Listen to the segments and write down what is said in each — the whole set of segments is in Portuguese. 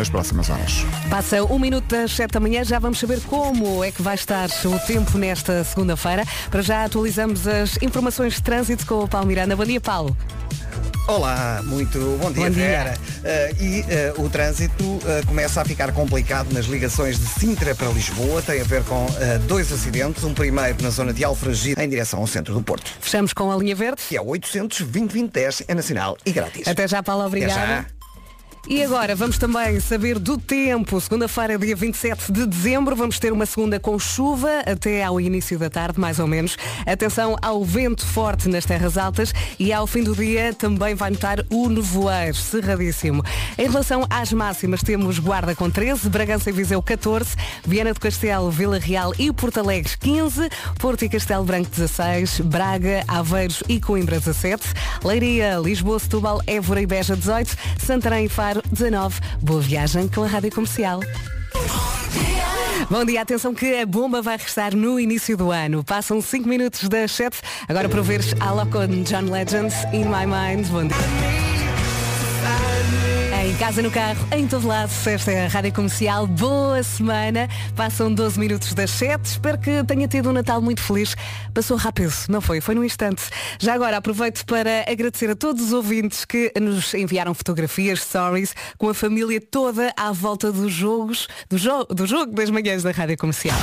nas próximas horas. Passa um minuto das 7 da manhã, já vamos saber como é que vai estar o tempo nesta segunda-feira. Para já atualizamos as informações de trânsito com o Paulo Miranda. Bom dia, Paulo. Olá, muito bom dia, Bom dia. Vera. Eh, e eh, o trânsito eh, começa a ficar complicado nas ligações de Sintra para Lisboa. Tem a ver com dois acidentes. Um primeiro na zona de Alfragide, em direção ao centro do Porto. Fechamos com a linha verde. Que é 800 2010 é nacional e grátis. Até já, Paulo, Até obrigada. E agora vamos também saber do tempo. Segunda-feira, dia 27 de dezembro, vamos ter uma segunda com chuva até ao início da tarde, mais ou menos. Atenção ao vento forte nas terras altas e ao fim do dia também vai notar o nevoeiro cerradíssimo. Em relação às máximas, temos Guarda com 13, Bragança e Viseu 14, Viana do Castelo, Vila Real e Porto Alegre 15, Porto e Castelo Branco 16, Braga, Aveiros e Coimbra 17, Leiria, Lisboa, Setúbal, Évora e Beja 18, Santarém e Faro 19. Boa viagem com a Rádio Comercial. Bom dia, atenção que a bomba vai restar no início do ano. Passam 5 minutos das 7. Agora para veres Alok com John Legend, In My Mind. Bom dia. Em casa, no carro, em todo lado, esta é a Rádio Comercial. Boa semana. Passam 12 minutos das 7. Espero que tenha tido um Natal muito feliz. Passou rápido, não foi? Foi num instante. Já agora aproveito para agradecer a todos os ouvintes que nos enviaram fotografias, stories, com a família toda à volta dos jogos, do, jo do jogo das manhãs da Rádio Comercial.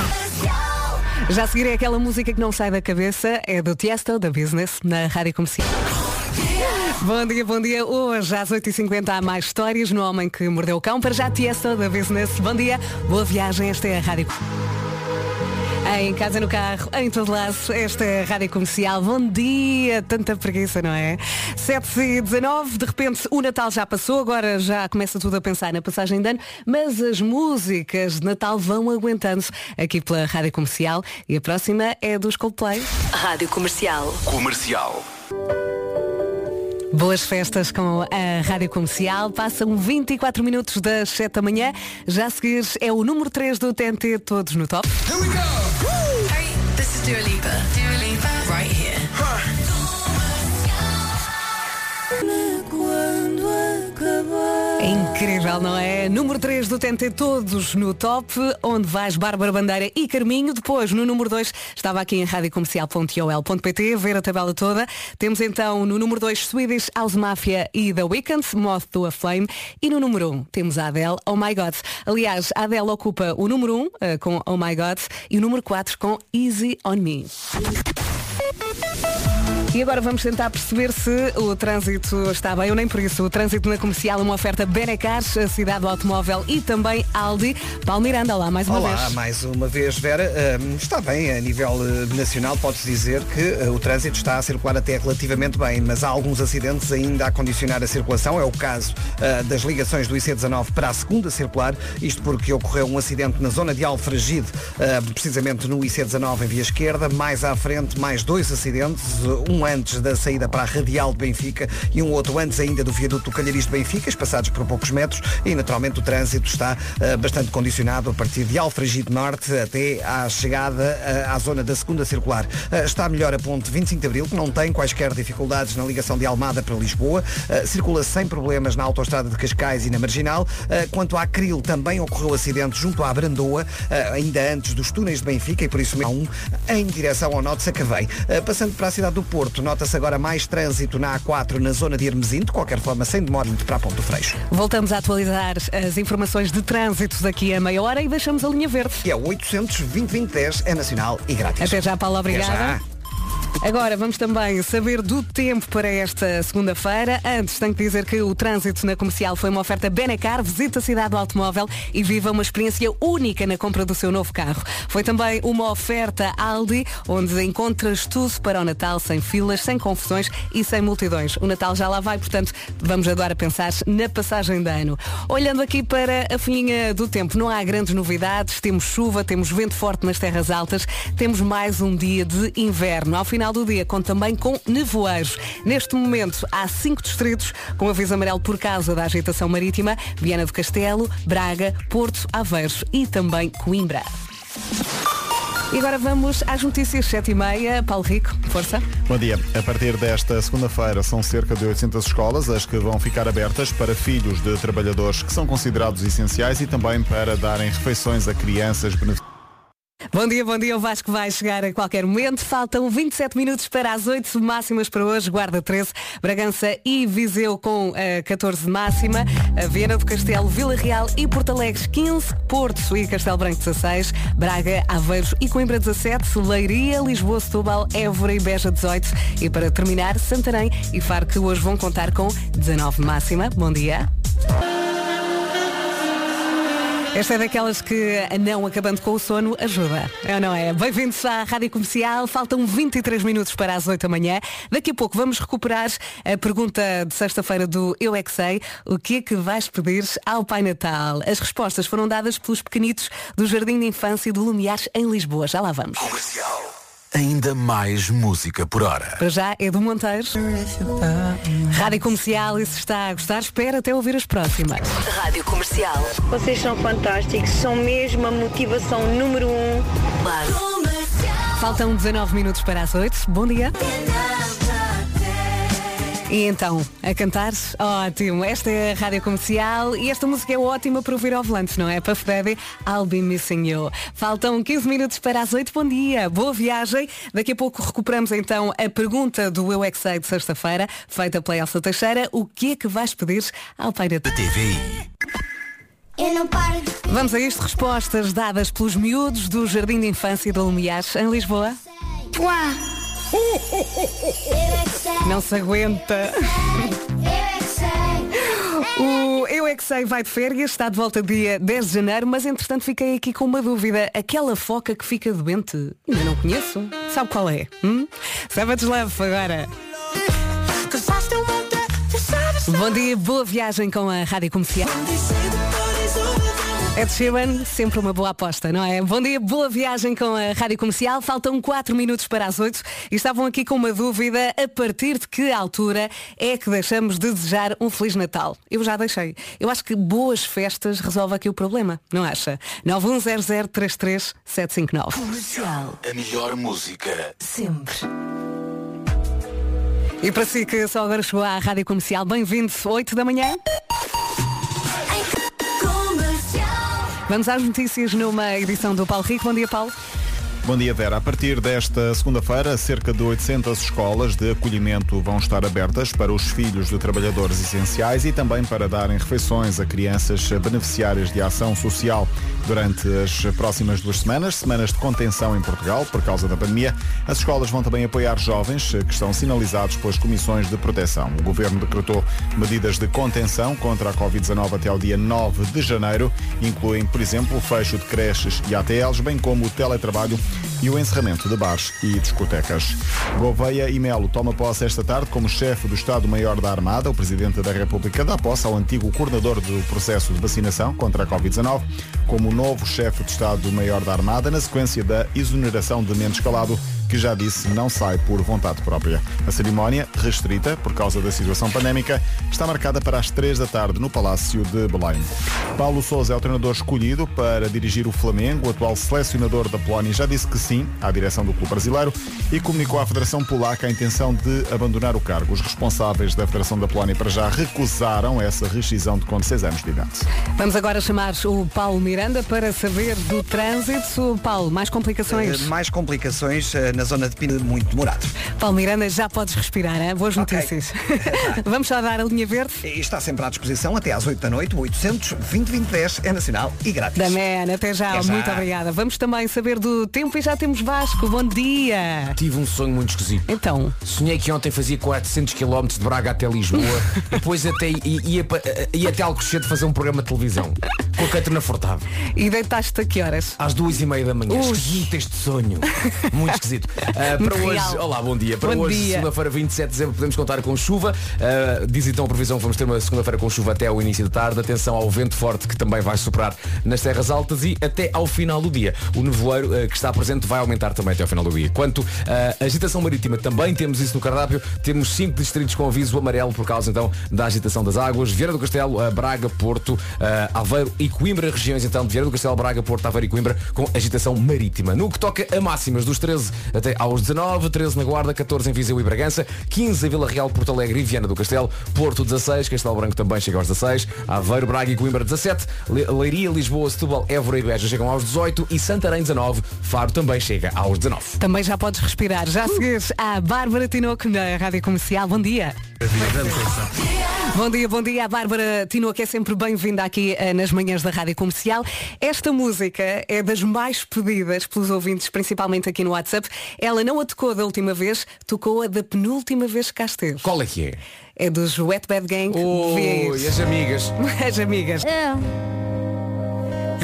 Já a seguir é aquela música que não sai da cabeça, é do Tiesto, da Business, na Rádio Comercial. Bom dia, bom dia. Hoje às 8h50 há mais histórias no Homem que Mordeu o Cão. Para já Tiesto, da Business. Bom dia, boa viagem. Esta é a Rádio em casa, no carro, em todo lado, esta é a Rádio Comercial. Bom dia, tanta preguiça, não é? 7 e 19 de repente o Natal já passou, agora já começa tudo a pensar na passagem de ano, mas as músicas de Natal vão aguentando-se aqui pela Rádio Comercial e a próxima é dos Coldplay. Rádio Comercial. Comercial. Boas festas com a Rádio Comercial. Passam 24 minutos das 7 da manhã. Já a seguir é o número 3 do TNT, todos no top. Hey, this is Dua Lipa. Dua Lipa, right here. É incrível, não é? Número 3 do TNT, todos no top, onde vais Bárbara Bandeira e Carminho. Depois, no número 2, estava aqui em radiocomercial.ol.pt, ver a tabela toda. Temos então no número 2 Swedish House Mafia e The Weeknd, Moth to a Flame. E no número 1 um, temos a Adele, Oh My God. Aliás, a Adele ocupa o número 1 um, eh, com Oh My God e o número 4 com Easy On Me. E agora vamos tentar perceber se o trânsito está bem ou nem por isso. O trânsito na comercial, uma oferta Benecar, a cidade do automóvel e também Aldi. Paulo Miranda, lá mais uma Olá, vez. mais uma vez, Vera. Hum, está bem, a nível eh, nacional pode-se dizer que eh, o trânsito está a circular até relativamente bem, mas há alguns acidentes ainda a condicionar a circulação. É o caso das ligações do IC19 para a segunda circular, isto porque ocorreu um acidente na zona de Alfragide, precisamente no IC19 em via esquerda, mais à frente mais dois acidentes, um antes da saída para a Radial de Benfica e um outro antes ainda do viaduto do Calhariz de Benfica, espaçados por poucos metros e naturalmente o trânsito está eh, bastante condicionado a partir de Alfragide Norte até à chegada eh, à zona da segunda circular. Eh, está melhor a ponte 25 de Abril, que não tem quaisquer dificuldades na ligação de Almada para Lisboa, circula sem problemas na autoestrada de Cascais e na Marginal. Quanto à Cril, também ocorreu acidente junto à Brandoa, ainda antes dos túneis de Benfica e por isso há um em direção ao Norte Sacavém. Passando para a cidade do Porto, nota-se agora mais trânsito na A4 na zona de Hermesinde, de qualquer forma sem demora para a Ponte do Freixo. Voltamos a atualizar as informações de trânsito daqui a meia hora e deixamos a linha verde. Que é 800 2010 é nacional e grátis. Até já, Paulo, Até obrigada. Agora vamos também saber do tempo para esta segunda-feira. Antes tenho que dizer que o trânsito na comercial foi uma oferta Benacar, visita a cidade do automóvel e viva uma experiência única na compra do seu novo carro. Foi também uma oferta Aldi, onde encontras tudo para o Natal sem filas, sem confusões e sem multidões. O Natal já lá vai, portanto, vamos agora pensar na passagem de ano. Olhando aqui para a folhinha do tempo, não há grandes novidades, temos chuva, temos vento forte nas terras altas, temos mais um dia de inverno. Ao do dia, conta também com nevoeiros. Neste momento, há cinco distritos com aviso amarelo por causa da agitação marítima, Viana do Castelo, Braga, Porto, Aveiros e também Coimbra. E agora vamos às notícias 7 e meia. Paulo Rico, força. Bom dia. A partir desta segunda-feira são cerca de 800 escolas as que vão ficar abertas para filhos de trabalhadores que são considerados essenciais e também para darem refeições a crianças beneficiadas. Bom dia, bom dia. O Vasco vai chegar a qualquer momento. Faltam 27 minutos para as 8 máximas para hoje. Guarda 13, Bragança e Viseu com uh, 14 máxima. A do Castelo, Vila Real e Porto Alegre 15, Porto e Castelo Branco 16, Braga, Aveiros e Coimbra 17, Leiria, Lisboa, Setúbal, Évora e Beja 18 e para terminar Santarém e Faro que hoje vão contar com 19 máxima. Bom dia. Esta é daquelas que, não acabando com o sono, ajuda. É ou não é? Bem-vindos à Rádio Comercial. Faltam 23 minutos para as 8 da manhã. Daqui a pouco vamos recuperar a pergunta de sexta-feira do Eu é que Sei. O que é que vais pedir ao Pai Natal? As respostas foram dadas pelos pequenitos do Jardim de Infância do Lumiares em Lisboa. Já lá vamos. Comercial. Ainda mais música por hora. Para já é do Monteiro. Rádio Comercial e se está a gostar, espera até ouvir as próximas. Rádio Comercial. Vocês são fantásticos, são mesmo a motivação número um. Faltam 19 minutos para as 8. Bom dia. E então, a cantar, ótimo. Esta é a Rádio Comercial e esta música é ótima para ouvir ao volante, não é? Puff Daddy, I'll Be Missing You. Faltam 15 minutos para as 8. Bom dia, boa viagem. Daqui a pouco recuperamos então a pergunta do Eu é de sexta-feira, feita pela Elsa Teixeira. O que é que vais pedir ao Pai da TVI. Eu não paro de... Vamos a isto, respostas dadas pelos miúdos do Jardim de Infância de Lumiares, em Lisboa. Uá. É. Não se aguenta. É. O Eu é que sei vai de férias, está de volta dia 10 de janeiro, mas entretanto fiquei aqui com uma dúvida. Aquela foca que fica doente, ainda não conheço. Sabe qual é? Hum? Savage Love agora. Bom dia, boa viagem com a Rádio Comercial. Ed Sheeran, sempre uma boa aposta, não é? Bom dia, boa viagem com a Rádio Comercial. Faltam 4 minutos para as 8 e estavam aqui com uma dúvida a partir de que altura é que deixamos de desejar um Feliz Natal? Eu já deixei. Eu acho que boas festas resolve aqui o problema, não acha? 910033759. Comercial. A melhor música. Sempre. E para si que só agora chegou à Rádio Comercial, bem-vindo, 8 da manhã. Vamos às notícias numa edição do Paulo Rico. Bom dia, Paulo. Bom dia, Vera. A partir desta segunda-feira, cerca de 800 escolas de acolhimento vão estar abertas para os filhos de trabalhadores essenciais e também para darem refeições a crianças beneficiárias de ação social. Durante as próximas duas semanas, semanas de contenção em Portugal por causa da pandemia, as escolas vão também apoiar jovens que estão sinalizados pelas comissões de proteção. O governo decretou medidas de contenção contra a Covid-19 até ao dia 9 de janeiro, incluem, por exemplo, o fecho de creches e ATLs, bem como o teletrabalho e o encerramento de bares e discotecas. Gouveia e Melo toma posse esta tarde como chefe do Estado-Maior da Armada. O Presidente da República dá posse ao antigo coordenador do processo de vacinação contra a Covid-19 como novo chefe de Estado-Maior da Armada na sequência da exoneração de Mendes Calado que já disse não sai por vontade própria. A cerimónia, restrita por causa da situação pandémica, está marcada para as 3 da tarde no Palácio de Belém. Paulo Sousa é o treinador escolhido para dirigir o Flamengo. O atual selecionador da Polónia já disse que sim à direção do clube brasileiro e comunicou à Federação Polaca a intenção de abandonar o cargo. Os responsáveis da Federação da Polónia para já recusaram essa rescisão de com 6 anos de idade. Vamos agora chamar o Paulo Miranda para saber do trânsito. Paulo, mais complicações? Eh, Mais complicações eh, na zona de Pina, muito demorado. Paulo Miranda, já podes respirar, hein? boas Ok. notícias. Vamos só dar a linha verde? E está sempre à disposição até às 8 da noite. O 800 2010 é nacional e grátis. Da até já. Até já. Muito obrigada. Vamos também saber do tempo e já temos Vasco. Bom dia. Tive um sonho muito esquisito. Então, Sonhei que ontem fazia 400 km de Braga até Lisboa, depois até ia, pa- ia até Alcochete fazer um programa de televisão com a Catarina Furtado. e deitaste-te a que horas? Às duas e meia da manhã. Ui. Esquisito este sonho. Muito esquisito. Muito para hoje, olá, bom dia. Para Bom hoje, segunda-feira, 27 de dezembro, podemos contar com chuva. Ah, diz então a previsão que vamos ter uma segunda-feira com chuva até ao início da tarde. Atenção ao vento forte que também vai soprar nas terras altas e até ao final do dia. O nevoeiro ah, que está presente vai aumentar também até ao final do dia. Quanto à agitação marítima, também temos isso no cardápio. Temos cinco distritos com aviso amarelo por causa então da agitação das águas. Vieira do Castelo, Braga, Porto, Aveiro e e Coimbra, regiões então de Vieira do Castelo, Braga, Porto, Aveiro e Coimbra, com agitação marítima. No que toca a máximas dos 13 até aos 19, 13 na Guarda, 14 em Viseu e Bragança, 15 em Vila Real, Porto Alegre e Viana do Castelo, Porto 16, Castelo Branco também chega aos 16, Aveiro, Braga e Coimbra 17, Le- Leiria, Lisboa, Setúbal, Évora e Beja chegam aos 18 e Santarém 19, Faro também chega aos 19. Também já podes respirar. Já a seguir à Bárbara Tinoco na Rádio Comercial. Bom dia. Bom dia, bom dia. A Bárbara Tinoco é sempre bem-vinda aqui eh, nas manhãs da Rádio Comercial. Esta música é das mais pedidas pelos ouvintes, principalmente aqui no WhatsApp. Ela não a tocou da última vez, tocou a da penúltima vez que cá esteve. Qual é que é? É dos Wet Bad Gang. Oi, VAs. as amigas. As amigas.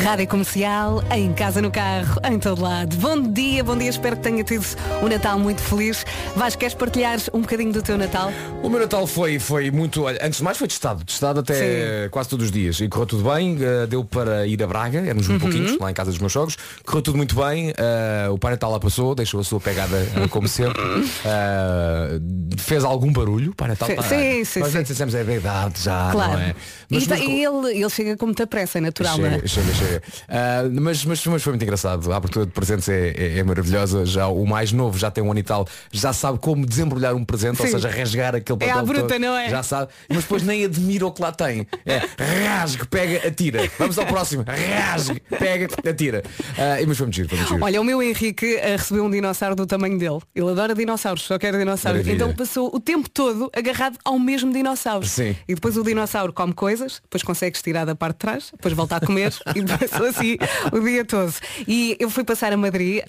Rádio Comercial, em casa, no carro, em todo lado. Bom dia, bom dia, espero que tenha tido um Natal muito feliz. Vais, queres partilhar um bocadinho do teu Natal? O meu Natal foi, foi muito. olha, Antes de mais foi testado. Testado até quase todos os dias. E correu tudo bem. eh, deu para ir a Braga, éramos Uhum. muito pouquinhos, lá em casa dos meus sogros. Correu tudo muito bem. eh, o Pai Natal lá passou, deixou a sua pegada eh, como sempre. Eh, fez algum barulho. O Pai Natal Sim, pá, sim, sim, Nós sim. antes dissemos é verdade já, claro. não é? e, tá- mas- e ele, ele chega com muita pressa, é natural, não é? Chega, chega, chega. Ah, mas, mas, mas foi muito engraçado. A abertura de presentes é, é- é maravilhosa. Já o mais novo já tem um ano e tal, já sabe como desembrulhar um presente, ou Sim. seja, rasgar aquele É papel. à bruta, todo. não é? Já sabe. Mas depois nem admira o que lá tem. É rasgue, pega, atira. Vamos ao próximo. Rasgue, pega, atira. Ah, e mas muito giro, giro. Olha, o meu Henrique eh, recebeu um dinossauro do tamanho dele. Ele adora dinossauros, só quer dinossauros. Maravilha. Então passou o tempo todo agarrado ao mesmo dinossauro. Sim. E depois o dinossauro come coisas, depois consegue tirar da parte de trás, depois volta a comer e passou assim o dia todo. E eu fui passar a Madrid,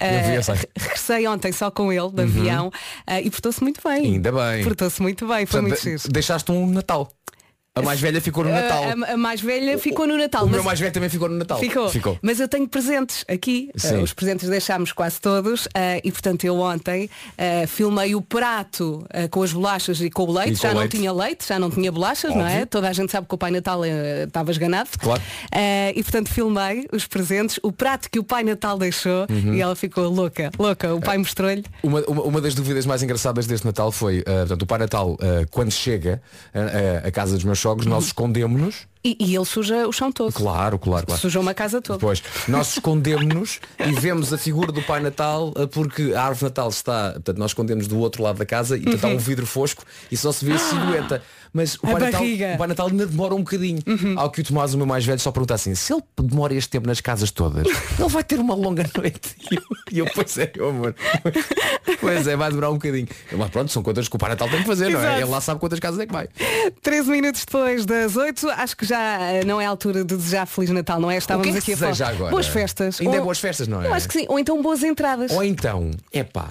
re- regressei ontem só com ele, de avião, eh, e portou-se muito bem. Uhum. Ainda bem. Portou-se muito bem, foi Portanto, muito de- deixaste um Natal. A mais velha ficou no Natal. A, a- a mais velha ficou no Natal. o mas- meu mais velho também ficou no Natal. Ficou. Ficou. Mas eu tenho presentes aqui. Uh, os presentes deixámos quase todos. uh, e portanto eu ontem uh, filmei o prato com as bolachas e com o leite. E já o não leite. tinha leite, já não tinha bolachas, não é? Óbvio. Toda a gente sabe que o Pai Natal estava esganado. Claro. E portanto filmei os presentes, o prato que o Pai Natal deixou Uhum. e ela ficou louca, louca. O pai mostrou-lhe. Uma, uma, uma das dúvidas mais engraçadas deste Natal foi, portanto, o Pai Natal, quando chega à casa dos meus Uhum. nós escondemos-nos. E, e ele suja o chão todo. Claro, claro, claro. Sujou uma casa toda. Depois, nós escondemos-nos e vemos a figura do Pai Natal ah, porque a árvore Natal está, portanto, nós escondemos do outro lado da casa e portanto, há um vidro fosco e só se vê a silhueta. Mas o Pai, Natal, o Pai Natal ainda demora um bocadinho. Ao que o Tomás, o meu mais velho, só pergunta assim, se ele demora este tempo nas casas todas, ele vai ter uma longa noite. E eu, e eu pois é, meu amor. Pois é, vai demorar um bocadinho. Mas pronto, são contas que o Pai Natal tem que fazer, não é? Exato. Ele lá sabe quantas casas é que vai. 13 minutos depois das 8, acho que já eh, não é a altura de desejar Feliz Natal, não é? Estávamos o que é aqui que a falar. agora? Boas festas. Ainda é Ou- boas festas, não é? Eu acho que sim. Ou então boas entradas. Ou então, epá,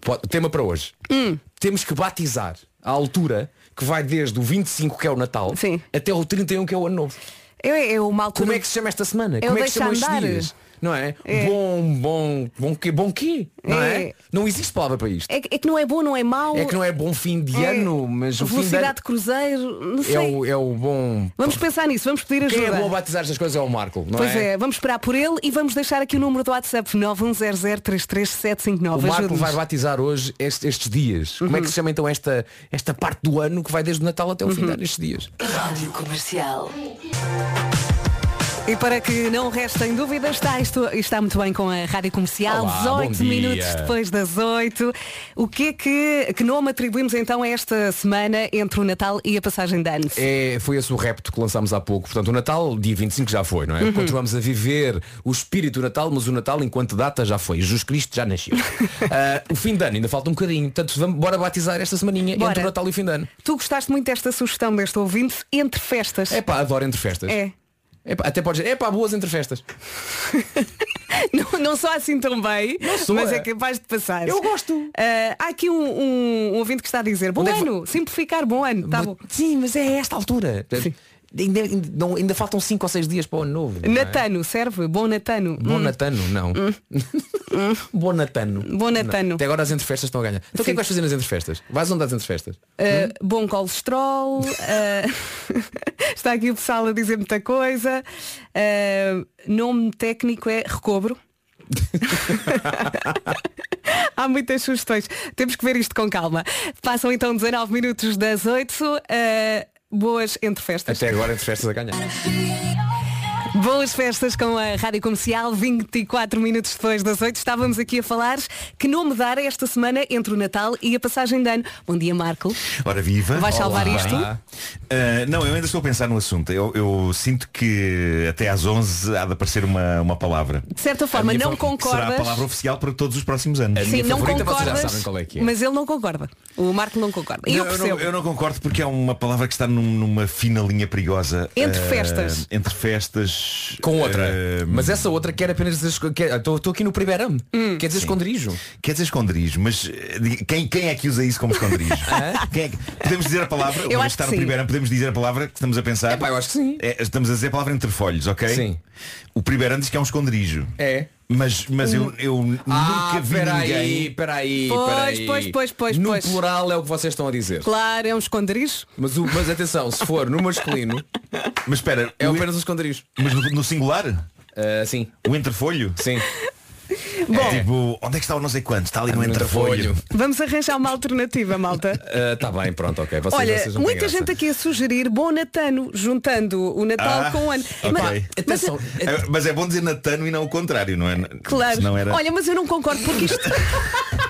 pode- tema para hoje. Hum. Temos que batizar a altura que vai desde o 25 que é o Natal Sim. até o 31 que é o Ano Novo. É, é uma altura. Como é que se chama esta semana? É Como é que se chamam estes dias? Não é? É. Bom, bom, bom quê? Bom quê? Não é? É. Não existe palavra para isto. É, que- é que não é bom, não é mau. É que não é bom fim de É ano, mas o fim de Velocidade ano de cruzeiro, não sei. é o, é o bom. Vamos pensar nisso, vamos pedir Quem ajuda. é bom a batizar estas coisas é o Marco, não Pois é? é, vamos esperar por ele e vamos deixar aqui o número do WhatsApp 910033759. O Marco vai batizar hoje este- estes dias. Como Uhum. é que se chama então esta, esta parte do ano que vai desde o Natal até o Uhum. fim de ano, estes dias? Rádio Comercial. E para que não restem dúvidas, está, isto, está muito bem com a Rádio Comercial, Olá, 18 bom dia. minutos depois das 8. O que é que, que nome atribuímos então a esta semana entre o Natal e a passagem de anos? É, foi esse o repto que lançámos há pouco. Portanto, o Natal, dia 25 já foi, não é? Uhum. Continuamos a viver o espírito do Natal, mas o Natal enquanto data já foi. Jesus Cristo já nasceu. Ah, o fim de ano ainda falta um bocadinho. Portanto, vamos, bora batizar esta semaninha Bora. entre o Natal e o fim de ano. Tu gostaste muito desta sugestão deste ouvinte entre festas. É pá, adoro entre festas. É. Epá, até podes dizer, é pá, boas entre festas. Não, não só assim tão bem, sou, mas é é. capaz de passar. Eu gosto. Ah, há aqui um, um, um ouvinte que está a dizer, bom Onde é que ano, simplificar, bom ano. Tá bom. Sim, mas é esta altura. Ainda, ainda, ainda faltam 5 ou 6 dias para o ano novo. é? Natano, serve? Bom Natano. Bom Hum. Natano, não. Bom Natano. Bom Natano. Não. Até agora as entrefestas estão a ganhar. Então o que é que vais fazer nas entrefestas? Vais onde às entrefestas? Uh, bom colesterol, uh, está aqui o pessoal a dizer muita coisa. Uh, nome técnico é recobro. Há muitas sugestões. Temos que ver isto com calma. Passam então 19 minutos das 8. uh, boas entre festas. Até agora entrefestas a ganhar. Boas festas com a Rádio Comercial, 24 minutos depois das 8. Estávamos aqui a falar que nome dar esta semana entre o Natal e a passagem de ano. Bom dia, Marco. Ora viva. Vais salvar Olá. isto? Ah, não, eu ainda estou a pensar no assunto. Eu, eu sinto que até às 11 há de aparecer uma, uma palavra. De certa forma, não fa- Será a palavra oficial para todos os próximos anos. Sim, não concordas, é mas ele não concorda. O Marco não concorda. Eu Não, eu, não, eu não concordo porque é uma palavra que está num- numa fina linha perigosa. Entre ah, festas. Entre festas. Com outra. ah, Mas essa outra quer apenas dizer. Estou aqui no primeiro ano. Quer dizer esconderijo. Quer dizer esconderijo, mas eh, quem, quem é que usa isso como esconderijo? Quem é que- podemos dizer a palavra? Eu acho que está que no sim. primeiro ano, podemos dizer a palavra que estamos a pensar? Epá, eu acho que sim. É, estamos a dizer a palavra entre folhos, ok? Sim. O primeiro ano diz que é um esconderijo. É. Mas, mas eu, eu Ah, nunca vi peraí, ninguém. peraí, Pois, peraí. pois, pois, pois, No pois. plural é o que vocês estão a dizer. Claro, é um esconderijo. Mas, o, mas atenção, se for no masculino, Mas espera, é o- apenas um esconderijo. mas no, no singular? Ah, sim, O entrefolho? sim. Bom, É tipo, onde é que está o não sei quanto? Está ali no entrefolho. vamos arranjar uma alternativa, malta. Está bem, pronto, ok. Vocês, Olha, vocês não muita graça. gente aqui a sugerir bom Natano, juntando o Natal Ah, com o ano. ok. Mas- mas- É, Mas é bom dizer Natano e não o contrário, não é? claro. Senão era... Olha, mas eu não concordo porque isto.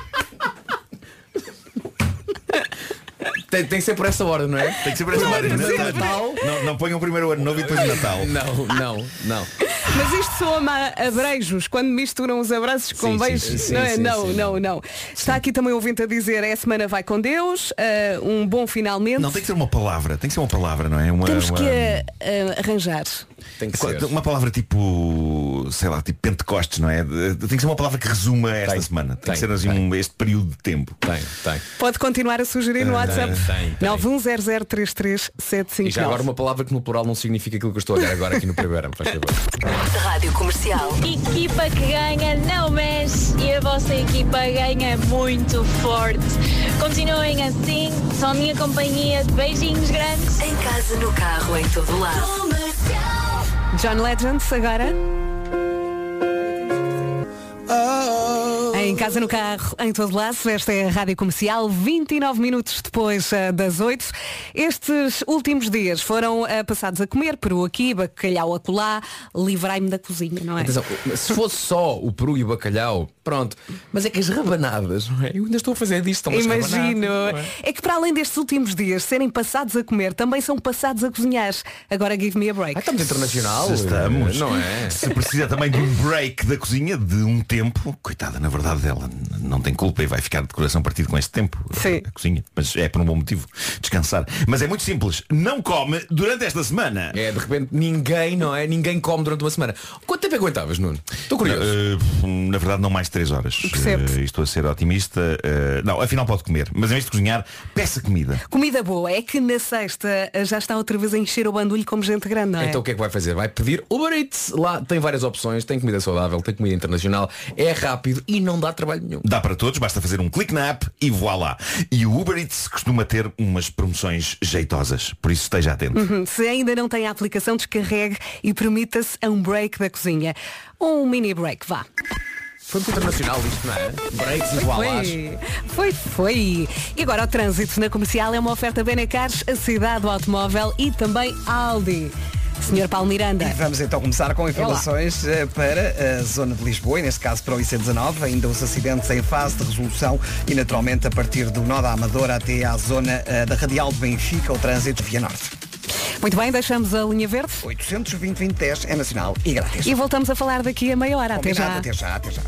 tem, tem que ser por essa ordem, não é? Tem que ser para essa ordem, sempre. Natal. Não, não ponham primeiro o ano novo e depois o Natal. Não, não, não. Mas isto soa-me a a beijos, quando misturam os abraços com Sim, sim, beijos. sim, não, é? sim, não, sim, não, não. Está aqui também o ouvinte a dizer, é semana vai com Deus, ah, um bom finalmente. Não, tem que ser uma palavra. Tem que ser uma palavra, não é? Uma, Temos uma- que ah, ah, arranjar. Tem que ser. Uma palavra tipo, sei lá, tipo Pentecostes, não é? Tem que ser uma palavra que resuma esta Tem, semana. Tem, tem, que ser assim, um, este período de tempo. Tem, tem. Pode continuar a sugerir no WhatsApp tem, tem. 910033759. E já agora uma palavra que no plural não significa aquilo que eu estou a olhar agora aqui no primeiro ano, faz favor. Rádio Comercial. Equipa que ganha não mexe e a vossa equipa ganha muito forte. Continuem assim, são a minha companhia. Beijinhos grandes. Em casa, no carro, em todo lado. John Legend agora. Casa, no carro, em todo lado, esta é a Rádio Comercial, 29 minutos depois ah, das 8. Estes últimos dias foram ah, passados a comer peru aqui, bacalhau acolá, livrai-me da cozinha, não é? Atenção, se fosse só o peru e o bacalhau, pronto. Mas é que as rabanadas, não é? Eu ainda estou a fazer disto. estão Imagino. é? É que para além destes últimos dias serem passados a comer, também são passados a cozinhar. Agora give me a break. Ah, estamos internacional. Se estamos. Não é? Se precisa também de um break da cozinha, de um tempo, coitada, na verdade dela n- não tem culpa e vai ficar de coração partido com este tempo. Sim. A cozinha. Mas é por um bom motivo. Descansar. Mas é muito simples. Não come durante esta semana. É, de repente ninguém, não é? Ninguém come durante uma semana. Quanto tempo aguentavas, Nuno? Estou curioso. Uh, na verdade não mais de 3 horas. Uh, estou a ser otimista. Uh, não, afinal pode comer. Mas em vez de cozinhar, peça comida. Comida boa, é que na sexta já está outra vez a encher o bandulho como gente grande, não é? Então o que é que vai fazer? Vai pedir Uber Eats. Lá tem várias opções, tem comida saudável, tem comida internacional, é rápido e não dá trabalho nenhum. Dá para todos, basta fazer um clique na app e voilá. E o Uber Eats costuma ter umas promoções jeitosas. Por isso esteja atento. Uhum. Se ainda não tem a aplicação, descarregue e permita-se a um break da cozinha. Um mini break, vá. Foi muito internacional isto, não é? Breaks e voilás. Foi, foi, foi. E agora o trânsito na comercial é uma oferta Benacares, a cidade do automóvel e também Aldi. Senhor Paulo Miranda. E vamos então começar com informações eh, para a zona de Lisboa, e neste caso para o IC19, ainda os acidentes em fase de resolução e naturalmente a partir do nó da Amadora até à zona eh, da Radial de Benfica, o trânsito via norte. Muito bem, deixamos a linha verde 820 é nacional e grátis. e voltamos a falar daqui a meia hora. Até já. até já, até já.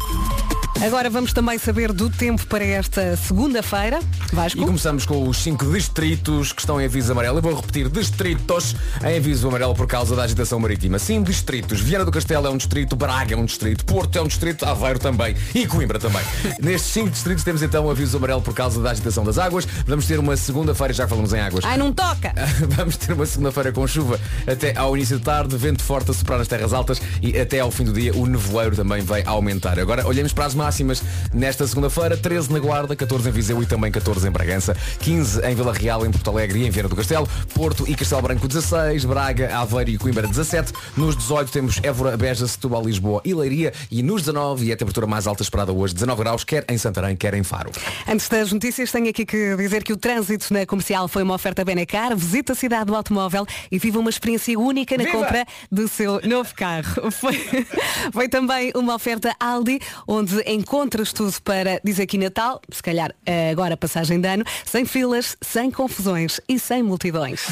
Agora vamos também saber do tempo para esta segunda-feira. Vasco. E começamos com os cinco distritos que estão em aviso amarelo. Eu vou repetir distritos em aviso amarelo por causa da agitação marítima. Sim, distritos. Viana do Castelo é um distrito, Braga é um distrito, Porto é um distrito, Aveiro também e Coimbra também. Nestes cinco distritos temos então aviso amarelo por causa da agitação das águas. Vamos ter uma segunda-feira, já que falamos em águas. Ai, não toca! Vamos ter uma segunda-feira com chuva até ao início de tarde, vento forte a soprar nas terras altas e até ao fim do dia o nevoeiro também vai aumentar. Agora olhamos para as máximas. Máximas nesta segunda-feira. 13 na Guarda, 14 em Viseu e também 14 em Bragança. 15 em Vila Real, em Porto Alegre e em Viana do Castelo. Porto e Castelo Branco 16. Braga, Aveiro e Coimbra 17. Nos 18 temos Évora, Beja, Setúbal, Lisboa e Leiria. E nos 19, e a temperatura mais alta esperada hoje, 19 graus, quer em Santarém, quer em Faro. Antes das notícias, tenho aqui que dizer que o trânsito na comercial foi uma oferta Benecar. Visita a cidade do automóvel e viva uma experiência única na Viva! compra do seu novo carro. Foi, foi também uma oferta Aldi, onde encontras tudo para, diz aqui Natal, se calhar agora passagem de ano, sem filas, sem confusões e sem multidões.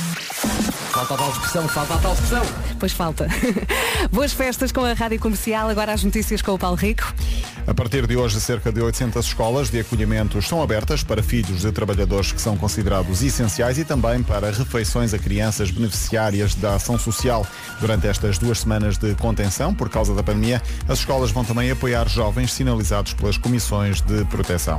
Falta a tal expressão, falta a tal expressão. Pois falta. Boas festas com a Rádio Comercial, agora as notícias com o Paulo Rico. A partir de hoje, cerca de 800 escolas de acolhimento estão abertas para filhos de trabalhadores que são considerados essenciais e também para refeições a crianças beneficiárias da ação social. Durante estas duas semanas de contenção, por causa da pandemia, as escolas vão também apoiar jovens sinalizados pelas comissões de proteção.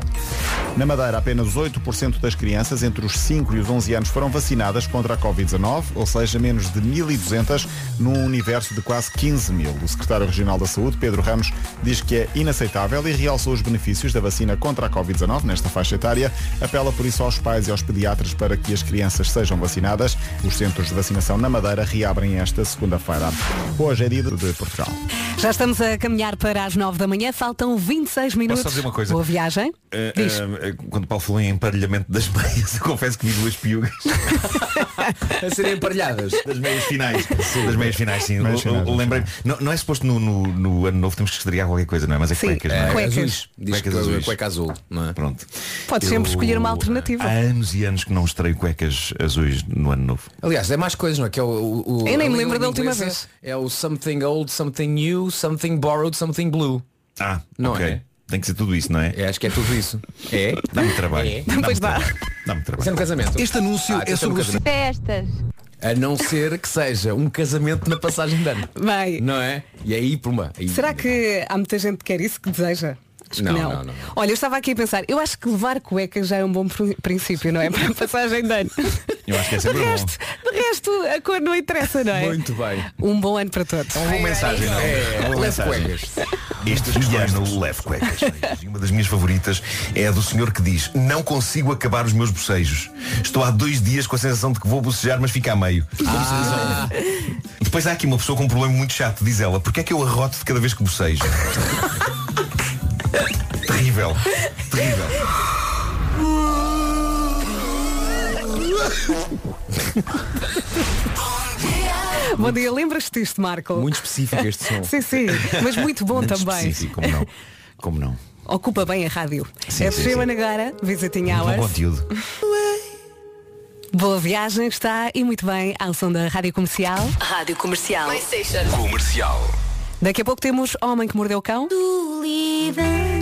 Na Madeira, apenas 8% das crianças entre os 5 e os 11 anos foram vacinadas contra a Covid-19, ou seja, menos de 1.200 num universo de quase 15 mil. O secretário regional da Saúde, Pedro Ramos, diz que é inaceitável e realçou os benefícios da vacina contra a Covid-19 nesta faixa etária. Apela por isso aos pais e aos pediatras para que as crianças sejam vacinadas. Os centros de vacinação na Madeira reabrem esta segunda-feira. Hoje é dia de Portugal. Já estamos a caminhar para as 9 da manhã, faltam 26 minutos. só dizer uma coisa? Boa viagem. Uh, Diz. uh, quando o Paulo falou em emparelhamento das meias, eu confesso que vi duas piugas A serem emparelhadas. das meias finais. Das meias finais, sim. Meias Eu- eu finais, Lembrei, não, não é suposto no, no, no ano novo temos que estrear qualquer coisa, não é? Mas é Sim. cuecas, não É, é? Cuecas. azuis. Diz Cuecas azuis. cueca azul, não é? Pronto. Podes sempre Eu- escolher uma alternativa. Há anos e anos que não estreio cuecas azuis no ano novo. Aliás, é mais coisas, não é? Que é o, o- o- Eu nem me lembro da última vez. É o something old, something new, something borrowed, something blue. Ah, Não ok. é? Tem que ser tudo isso, não é? É, acho que é tudo isso. É? Dá-me trabalho. É. Dá-me Pois dá. trabalho. Dá-me Isso é trabalho. no casamento. Este anúncio Ah, é no sobre o casamento. Festas. A não ser que seja um casamento na passagem de ano. Bem, Não é? E aí, por uma. aí- será que há muita gente que quer isso, que deseja? Acho Não, que não. não, não. Olha, eu estava aqui a pensar, eu acho que levar cuecas já é um bom prin- princípio, não é? Para a passagem de ano. Eu acho que é De sempre bom. resto, de resto, a cor não interessa, não é? Muito bem. Um bom ano para todos. É uma boa mensagem, não é? É uma boa Leve mensagem. cuecas. Este ano leve cuecas. E uma das minhas favoritas é a do senhor que diz Não consigo acabar os meus bocejos Estou há dois dias com a sensação de que vou bocejar Mas fica a meio Ah. Depois há aqui uma pessoa com um problema muito chato Diz ela, porque é que eu arroto de cada vez que bocejo? terrível Terrível Bom dia, lembras-te disto, Marco? Muito específico este som. Sim, sim, mas muito bom Muito também. específico, como não Como não Ocupa bem a rádio. Sim, é sim, sim. agora, Visiting Bom Hours. conteúdo Boa viagem, está e muito bem ao som da Rádio Comercial. Rádio Comercial. Comercial. Daqui a pouco temos Homem que Mordeu o Cão.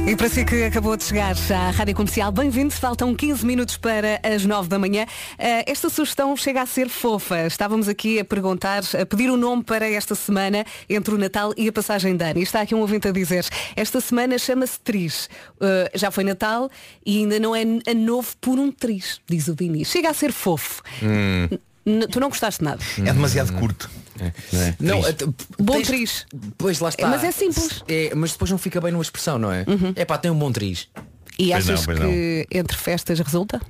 E para si que acabou de chegar à Rádio Comercial, bem-vindo. Faltam 15 minutos para as 9 da manhã. Eh, esta sugestão chega a ser fofa. Estávamos aqui a perguntar, a pedir o nome para esta semana entre o Natal e a passagem de ano. E está aqui um ouvinte a dizer, esta semana chama-se Tris. Eh, já foi Natal e ainda não é ano novo por um Tris, diz o Dini. Chega a ser fofo. N- Tu não gostaste de nada. É demasiado curto é? Não, Bom tens- triz. Pois lá está. Mas é simples. É, mas depois não fica bem numa expressão, não é? É pá, tem um bom triz. E Pois achas não, que entre festas resulta?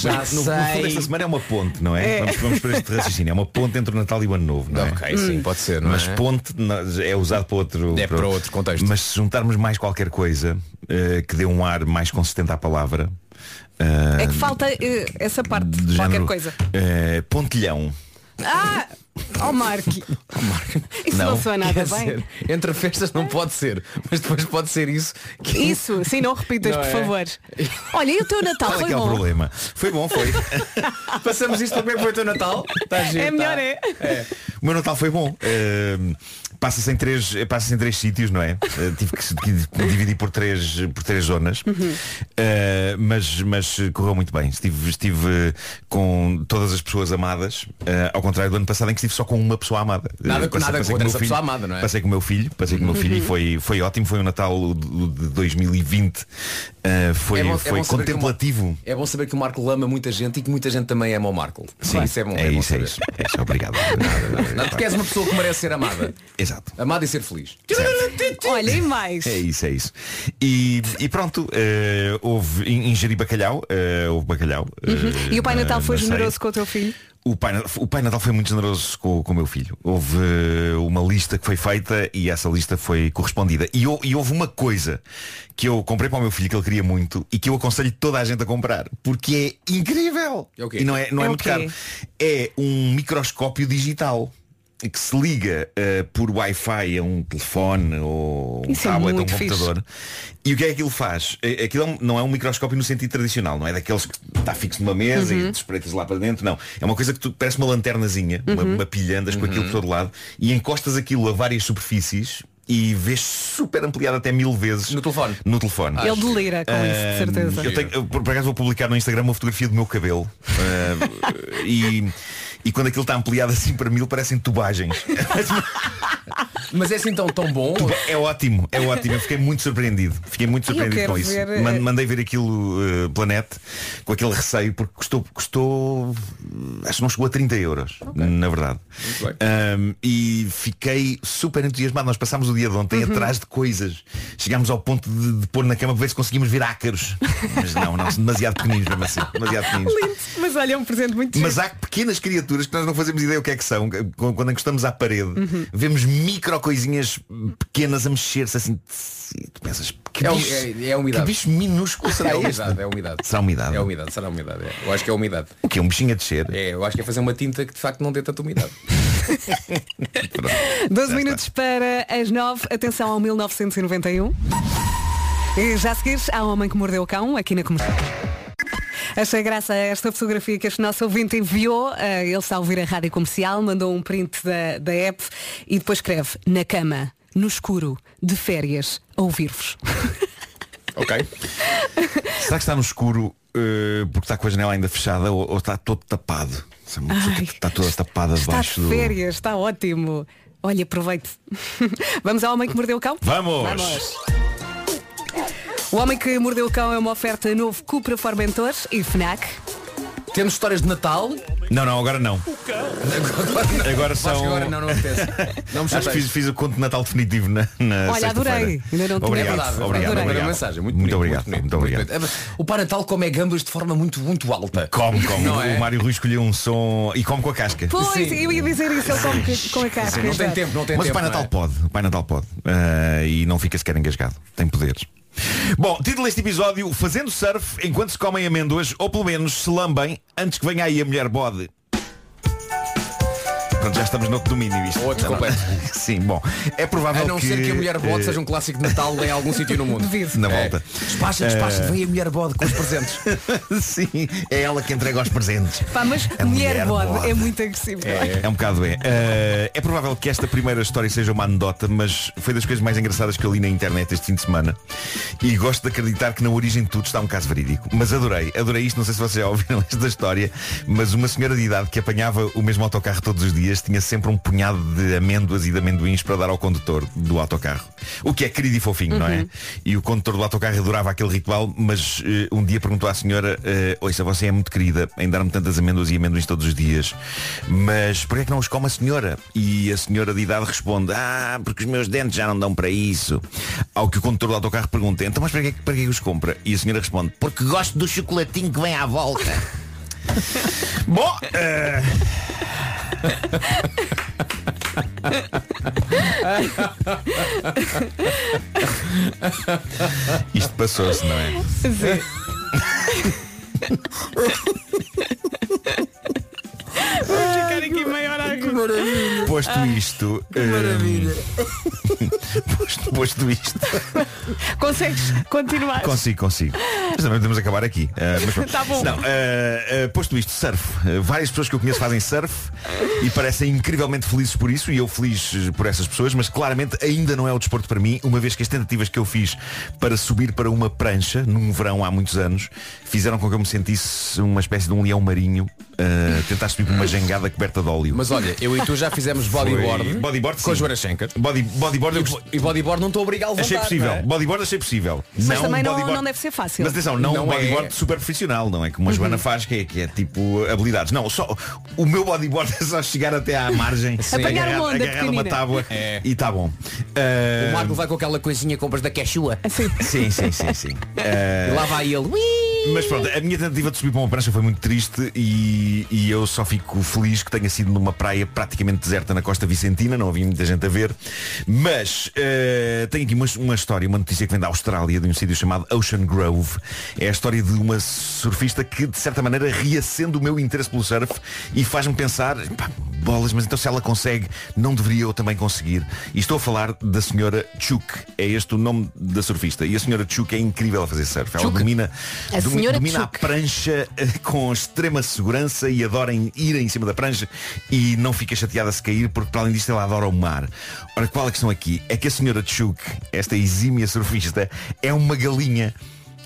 Já No, no fundo sei. esta semana é uma ponte, não é? Vamos, vamos para este raciocínio. É uma ponte entre o Natal e o Ano Novo, não é? Ok, sim, pode ser, não Mas é? ponte não, é usado para outro, É para outro contexto. Mas se juntarmos mais qualquer coisa eh, que dê um ar mais consistente à palavra. Eh, É que falta eh, essa parte, de qualquer género, coisa. eh, pontilhão. Ah! Oh Marco! Isso não, Não. soa nada bem. dizer, entre festas não pode ser, mas depois pode ser isso. que- Isso, sim, não repitas, Não por é? favor. Olha, e o teu Natal Qual é foi é o bom? problema? Foi bom, foi. Passamos isto para como é que foi o teu Natal? Tá giro, É melhor, tá? é. O meu Natal foi bom. Eh, Passa-se em três, passa em três sítios, não é? Eh, tive que, dividir por três, por três zonas. Eh, mas, mas correu muito bem. Estive, estive com todas as pessoas amadas, eh, ao contrário do ano passado em que estive só com uma pessoa amada. Nada- Passei- nada passei contra com essa filho- pessoa amada, não é? Passei com o meu filho, passei com o meu filho e foi, foi ótimo, foi um Natal de de 2020. Uh, foi É bom- é foi Mar- contemplativo. É bom saber que o Marco ama muita gente e que muita gente também ama o Marco. Sim, isso é bom. é, bom isso, é isso, é isso. Obrigado. Não, porque és uma pessoa que merece ser amada. Exato. Amada e ser feliz. Olha, e mais? É isso, é isso. E, e pronto, eh, houve, in- ingeri bacalhau, eh, houve bacalhau. Uhum. eh, E o Pai na- Natal foi na ceia. generoso com o teu filho? O pai, o Pai Natal foi muito generoso com, com o meu filho. Houve eh, uma lista que foi feita e essa lista foi correspondida. E, e houve uma coisa que eu comprei para o meu filho que ele queria muito e que eu aconselho toda a gente a comprar. Porque é incrível. É o quê? E não é, não é, É muito caro. É um microscópio digital que se liga eh, por Wi-Fi a um telefone ou um Isso é tablet ou um muito fixe. computador. E o que é que aquilo faz? Aquilo é um- não é um microscópio no sentido tradicional, não é daqueles que está fixo numa mesa Uhum. e te espreitas lá para dentro, não. É uma coisa que tu, parece uma lanternazinha, uma, Uhum. uma pilha, andas com aquilo por todo lado e encostas aquilo a várias superfícies e vês super ampliado até mil vezes No telefone. no telefone. Ele delira com isso, de certeza. Eu tenho, eu, por acaso vou publicar no Instagram uma fotografia do meu cabelo Ah, e, e quando aquilo está ampliado assim para mil parecem tubagens. Mas é assim tão, tão bom. É ótimo, é ótimo. Eu fiquei muito surpreendido. Fiquei muito surpreendido com isso. ver, eh, Man- Mandei ver aquilo uh, Planete com aquele receio porque custou, custou acho que não chegou a 30 euros, na verdade. Um, e fiquei super entusiasmado. Nós passámos o dia de ontem Uhum. atrás de coisas. Chegámos ao ponto de, de pôr na cama para ver se conseguimos ver ácaros. Mas não, não, demasiado pequeninos mesmo assim. Demasiado pequeninos. Lindo, mas olha, é um presente muito Mas há pequenas criaturas que nós não fazemos ideia o que é que são. Quando encostamos à parede, Uhum. vemos micro coisinhas pequenas a mexer-se assim. Tu pensas, que É, bicho, é, é umidade. que bicho minúsculo será é umidade, é umidade. Será umidade? É umidade, será umidade. é. Eu acho que é umidade. O que é um bichinho a descer? É, eu acho que é fazer uma tinta que de facto não dê tanta umidade. 12 minutos para as 9. Atenção ao 1991. E já a seguir, há um homem que mordeu o cão aqui na comercial. Achei graça a esta fotografia que este nosso ouvinte enviou. Eh, ele está a ouvir a rádio comercial, mandou um print da, da app e depois escreve na cama, no escuro, de férias, a ouvir-vos. ok. Será que está no escuro eh, porque está com a janela ainda fechada ou, ou está todo tapado? É Ai, está toda tapada Está debaixo de do. férias, está ótimo. Olha, aproveite. Vamos ao homem que mordeu o cão? Vamos! Vamos! O Homem que Mordeu o Cão é uma oferta novo Cupra Formentor e FNAC. Temos histórias de Natal. Não, não, agora não. Agora são. agora não, não me Acho que fiz, fiz o conto de Natal definitivo na, na Olha, adorei. Ainda não tinha obrigado, visto. obrigado, Adorei. obrigado. mensagem, muito, muito bonito, obrigado, bonito, muito obrigado. bonito. O Pai Natal come gambas de forma muito, muito alta. Come, come. Não o é? Mário Rui escolheu um som e come com a casca. Pois, Sim. eu ia dizer isso, ele come com a casca. Sim, não tem tempo, não tem Mas o tempo. Pai Natal é? pode, o Pai Natal pode. Ah, e não fica sequer engasgado. Tem poderes. Bom, título deste episódio, fazendo surf enquanto se comem amêndoas, ou pelo menos se lambem antes que venha aí a mulher bode. Pronto, já estamos noutro domínio isto. Outro completo. Sim, bom. É provável A não que, ser que a mulher bode eh, seja um clássico de Natal em algum sítio no mundo. Duvido. Na É. volta. Despacha, despacha, vem a mulher bode com os presentes. Sim, é ela que entrega os presentes. Pá, mas A mulher, mulher bode, bode. é muito agressivo. É um bocado é. Eh, é provável que esta primeira história seja uma anedota, mas foi das coisas mais engraçadas que eu li na internet este fim de semana. E gosto de acreditar que na origem de tudo está um caso verídico. Mas adorei, adorei isto, não sei se vocês já ouviram esta história, mas uma senhora de idade que apanhava o mesmo autocarro todos os dias tinha sempre um punhado de amêndoas e de amendoins para dar ao condutor do autocarro. O que é querido e fofinho, não é? E o condutor do autocarro adorava aquele ritual, mas eh, um dia perguntou à senhora, eh, ouça, você é muito querida em dar-me tantas amêndoas e amendoins todos os dias, mas porquê é que não os come a senhora? E a senhora de idade responde, ah, porque os meus dentes já não dão para isso. Ao que o condutor do autocarro pergunta, então mas para que, é que- para que é que os compra? E a senhora responde, porque gosto do chocolatinho que vem à volta. Bom, eh, isto passou-se, não é? Vamos ficar aqui meia hora a Posto isto. maravilha. posto, posto isto. Consegues continuar? Consigo, consigo. Mas também podemos acabar aqui. Ah, mas. Tá bom. Não, ah, ah, posto isto, surf. Ah, várias pessoas que eu conheço fazem surf e parecem incrivelmente felizes por isso e eu feliz eh, por essas pessoas, mas claramente ainda não é o desporto para mim, uma vez que as tentativas que eu fiz para subir para uma prancha num verão há muitos anos fizeram com que eu me sentisse uma espécie de um leão marinho a tentar subir por uma jangada coberta de óleo. Mas olha, Eu e tu já fizemos bodyboard. Foi- bodyboard, com a sim. Joana Schenker. Body, bodyboard eu E bodyboard não estou obrigado a levantar. achei possível. não é? Bodyboard achei possível. Mas um também não, bodyboard- não deve ser fácil. Mas atenção, não, Não um bodyboard é. super profissional, não é como a Joana faz, que é, que é tipo habilidades. Não, só o meu bodyboard é só chegar até à margem, Apanhar agarrar, uma onda agarrar uma tábua É. e está bom. Ah, O Marco vai com aquela coisinha compras da Quechua. Sim, sim, sim, sim. Ah, E lá vai ele. Mas pronto, a minha tentativa de subir para uma prancha foi muito triste e, e eu só fico feliz que tenha sido numa praia praticamente deserta na costa vicentina, não havia muita gente a ver. Mas eh, tenho aqui uma, uma história, uma notícia que vem da Austrália, de um sítio chamado Ocean Grove. É a história de uma surfista que, de certa maneira, reacende o meu interesse pelo surf e faz-me pensar, pá, bolas, mas então se ela consegue, não deveria eu também conseguir. E estou a falar da senhora Chuk. É este o nome da surfista. E a senhora Chuk é incrível a fazer surf. Ela Chuk. domina, A domi- senhora domina a prancha eh, com extrema segurança e adora ir em cima da prancha e não fica chateada se cair porque para além disto ela adora o mar. Ora, qual é a questão aqui? É que a senhora Chuk, esta exímia surfista, é uma galinha.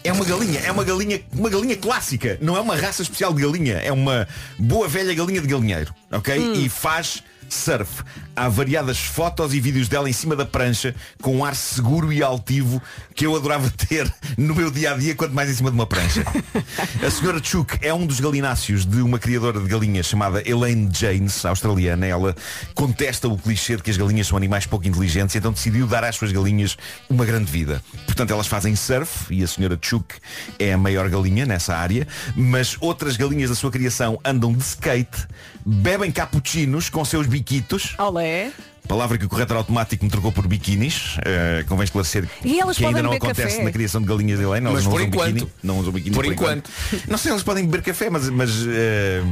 É uma galinha, é uma galinha, uma galinha clássica. Não é uma raça especial de galinha. É uma boa velha galinha de galinheiro, ok? E faz surf. Há variadas fotos e vídeos dela em cima da prancha com um ar seguro e altivo que eu adorava ter no meu dia a dia, quanto mais em cima de uma prancha. A senhora Chuk é um dos galináceos de uma criadora de galinhas chamada Elaine Janes, australiana. Ela contesta o clichê de que as galinhas são animais pouco inteligentes e então decidiu dar às suas galinhas uma grande vida. Portanto, elas fazem surf e a senhora Chuk é a maior galinha nessa área, mas outras galinhas da sua criação andam de skate, bebem cappuccinos com seus biquitos. Olé. Palavra que o corretor automático me trocou por biquinis. Eh, convém esclarecer E elas que ainda podem não acontece café? na criação de galinhas de. Elas Mas não por usam enquanto. biquíni. Não usam biquíni Por por, enquanto. Não sei, elas podem beber café, mas, mas eh,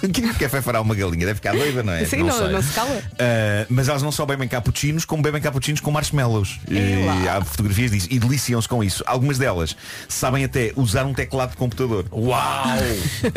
que tipo de café fará uma galinha? Deve ficar doida, não é? Sim, não, sei. não se cala. Uh, mas elas não só bebem cappuccinos, como bebem cappuccinos com marshmallows. E lá. há fotografias disso. E deliciam-se com isso. Algumas delas sabem até usar um teclado de computador. Uau! Uh,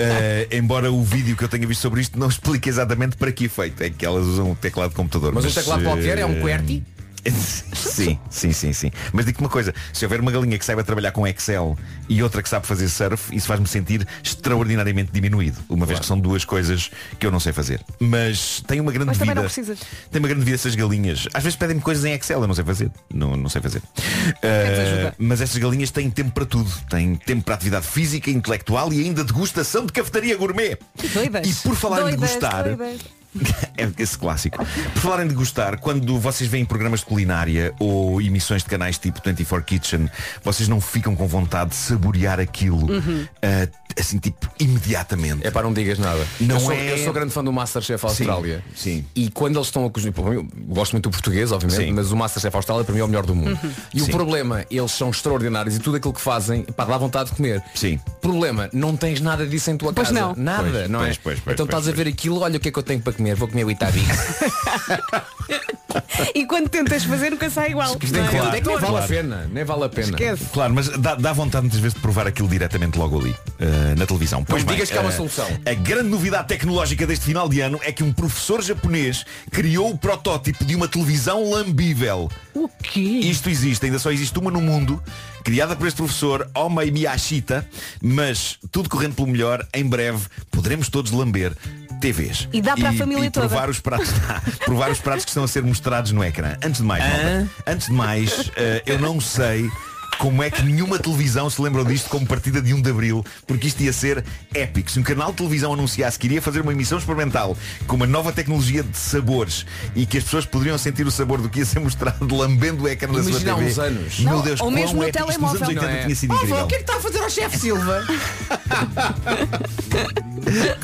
embora o vídeo que eu tenha visto sobre isto não explique exatamente para que efeito é que elas usam um teclado de computador. Mas um teclado qualquer é um uh, QWERTY? Sim, sim, sim, sim. Mas digo-te uma coisa, se houver uma galinha que saiba trabalhar com Excel e outra que sabe fazer surf, isso faz-me sentir extraordinariamente diminuído. Uma vez que são duas coisas que eu não sei fazer. Mas tem uma grande Mas vida. Tem uma grande vida essas galinhas. Às vezes pedem-me coisas em Excel, eu não sei fazer. Não, não sei fazer. Uh, mas estas galinhas têm tempo para tudo. Têm tempo para atividade física, intelectual e ainda degustação de cafetaria gourmet. Doidas. E por falar em Doidas, degustar, doidas. é esse clássico. Por falarem de gostar, quando vocês veem programas de culinária ou emissões de canais tipo 24 Kitchen, vocês não ficam com vontade de saborear aquilo Uhum. ah, assim, tipo, imediatamente. É para não digas nada. Não eu, sou, é- eu sou grande fã do Masterchef Austrália. sim. E quando eles estão a cozinhar, eu gosto muito do português, obviamente, Sim. mas o Masterchef Austrália para mim é o melhor do mundo. E o Sim. problema, eles são extraordinários e tudo aquilo que fazem, pá, dá vontade de comer. Sim. Problema, não tens nada disso em tua Pois casa. não. Nada, Pois, não pois, é? pois, pois, então pois, estás a ver aquilo, olha o que é que eu tenho para comer, vou comer o Itabi. E quando tentas fazer nunca sai igual. Não é? nem, claro, nem claro. vale a pena, nem vale a pena. Esquece. Claro, mas dá, dá vontade muitas vezes de provar aquilo diretamente logo ali, ah, na televisão. Pois bem, digas que há uma ah, solução. A grande novidade tecnológica deste final de ano é que um professor japonês criou o protótipo de uma televisão lambível. O quê? Isto existe, ainda só existe uma no mundo, criada por este professor Omei Miyashita, mas tudo correndo pelo melhor, em breve poderemos todos lamber TVs. E dá para a família e provar toda. Os pratos, provar os pratos que estão a ser mostrados no ecrã. Antes de mais, malta, antes de mais, eh, eu não sei como é que nenhuma televisão se lembrou disto como partida de 1 de Abril, porque isto ia ser épico. Se um canal de televisão anunciasse que iria fazer uma emissão experimental com uma nova tecnologia de sabores e que as pessoas poderiam sentir o sabor do que ia ser mostrado lambendo o ecrã da sua TV. uns anos. Meu Deus, ou quão mesmo no épico. Isto nos anos telemóvel. 80 Não é? tinha sido incrível. o que é que está a fazer ao chefe Silva?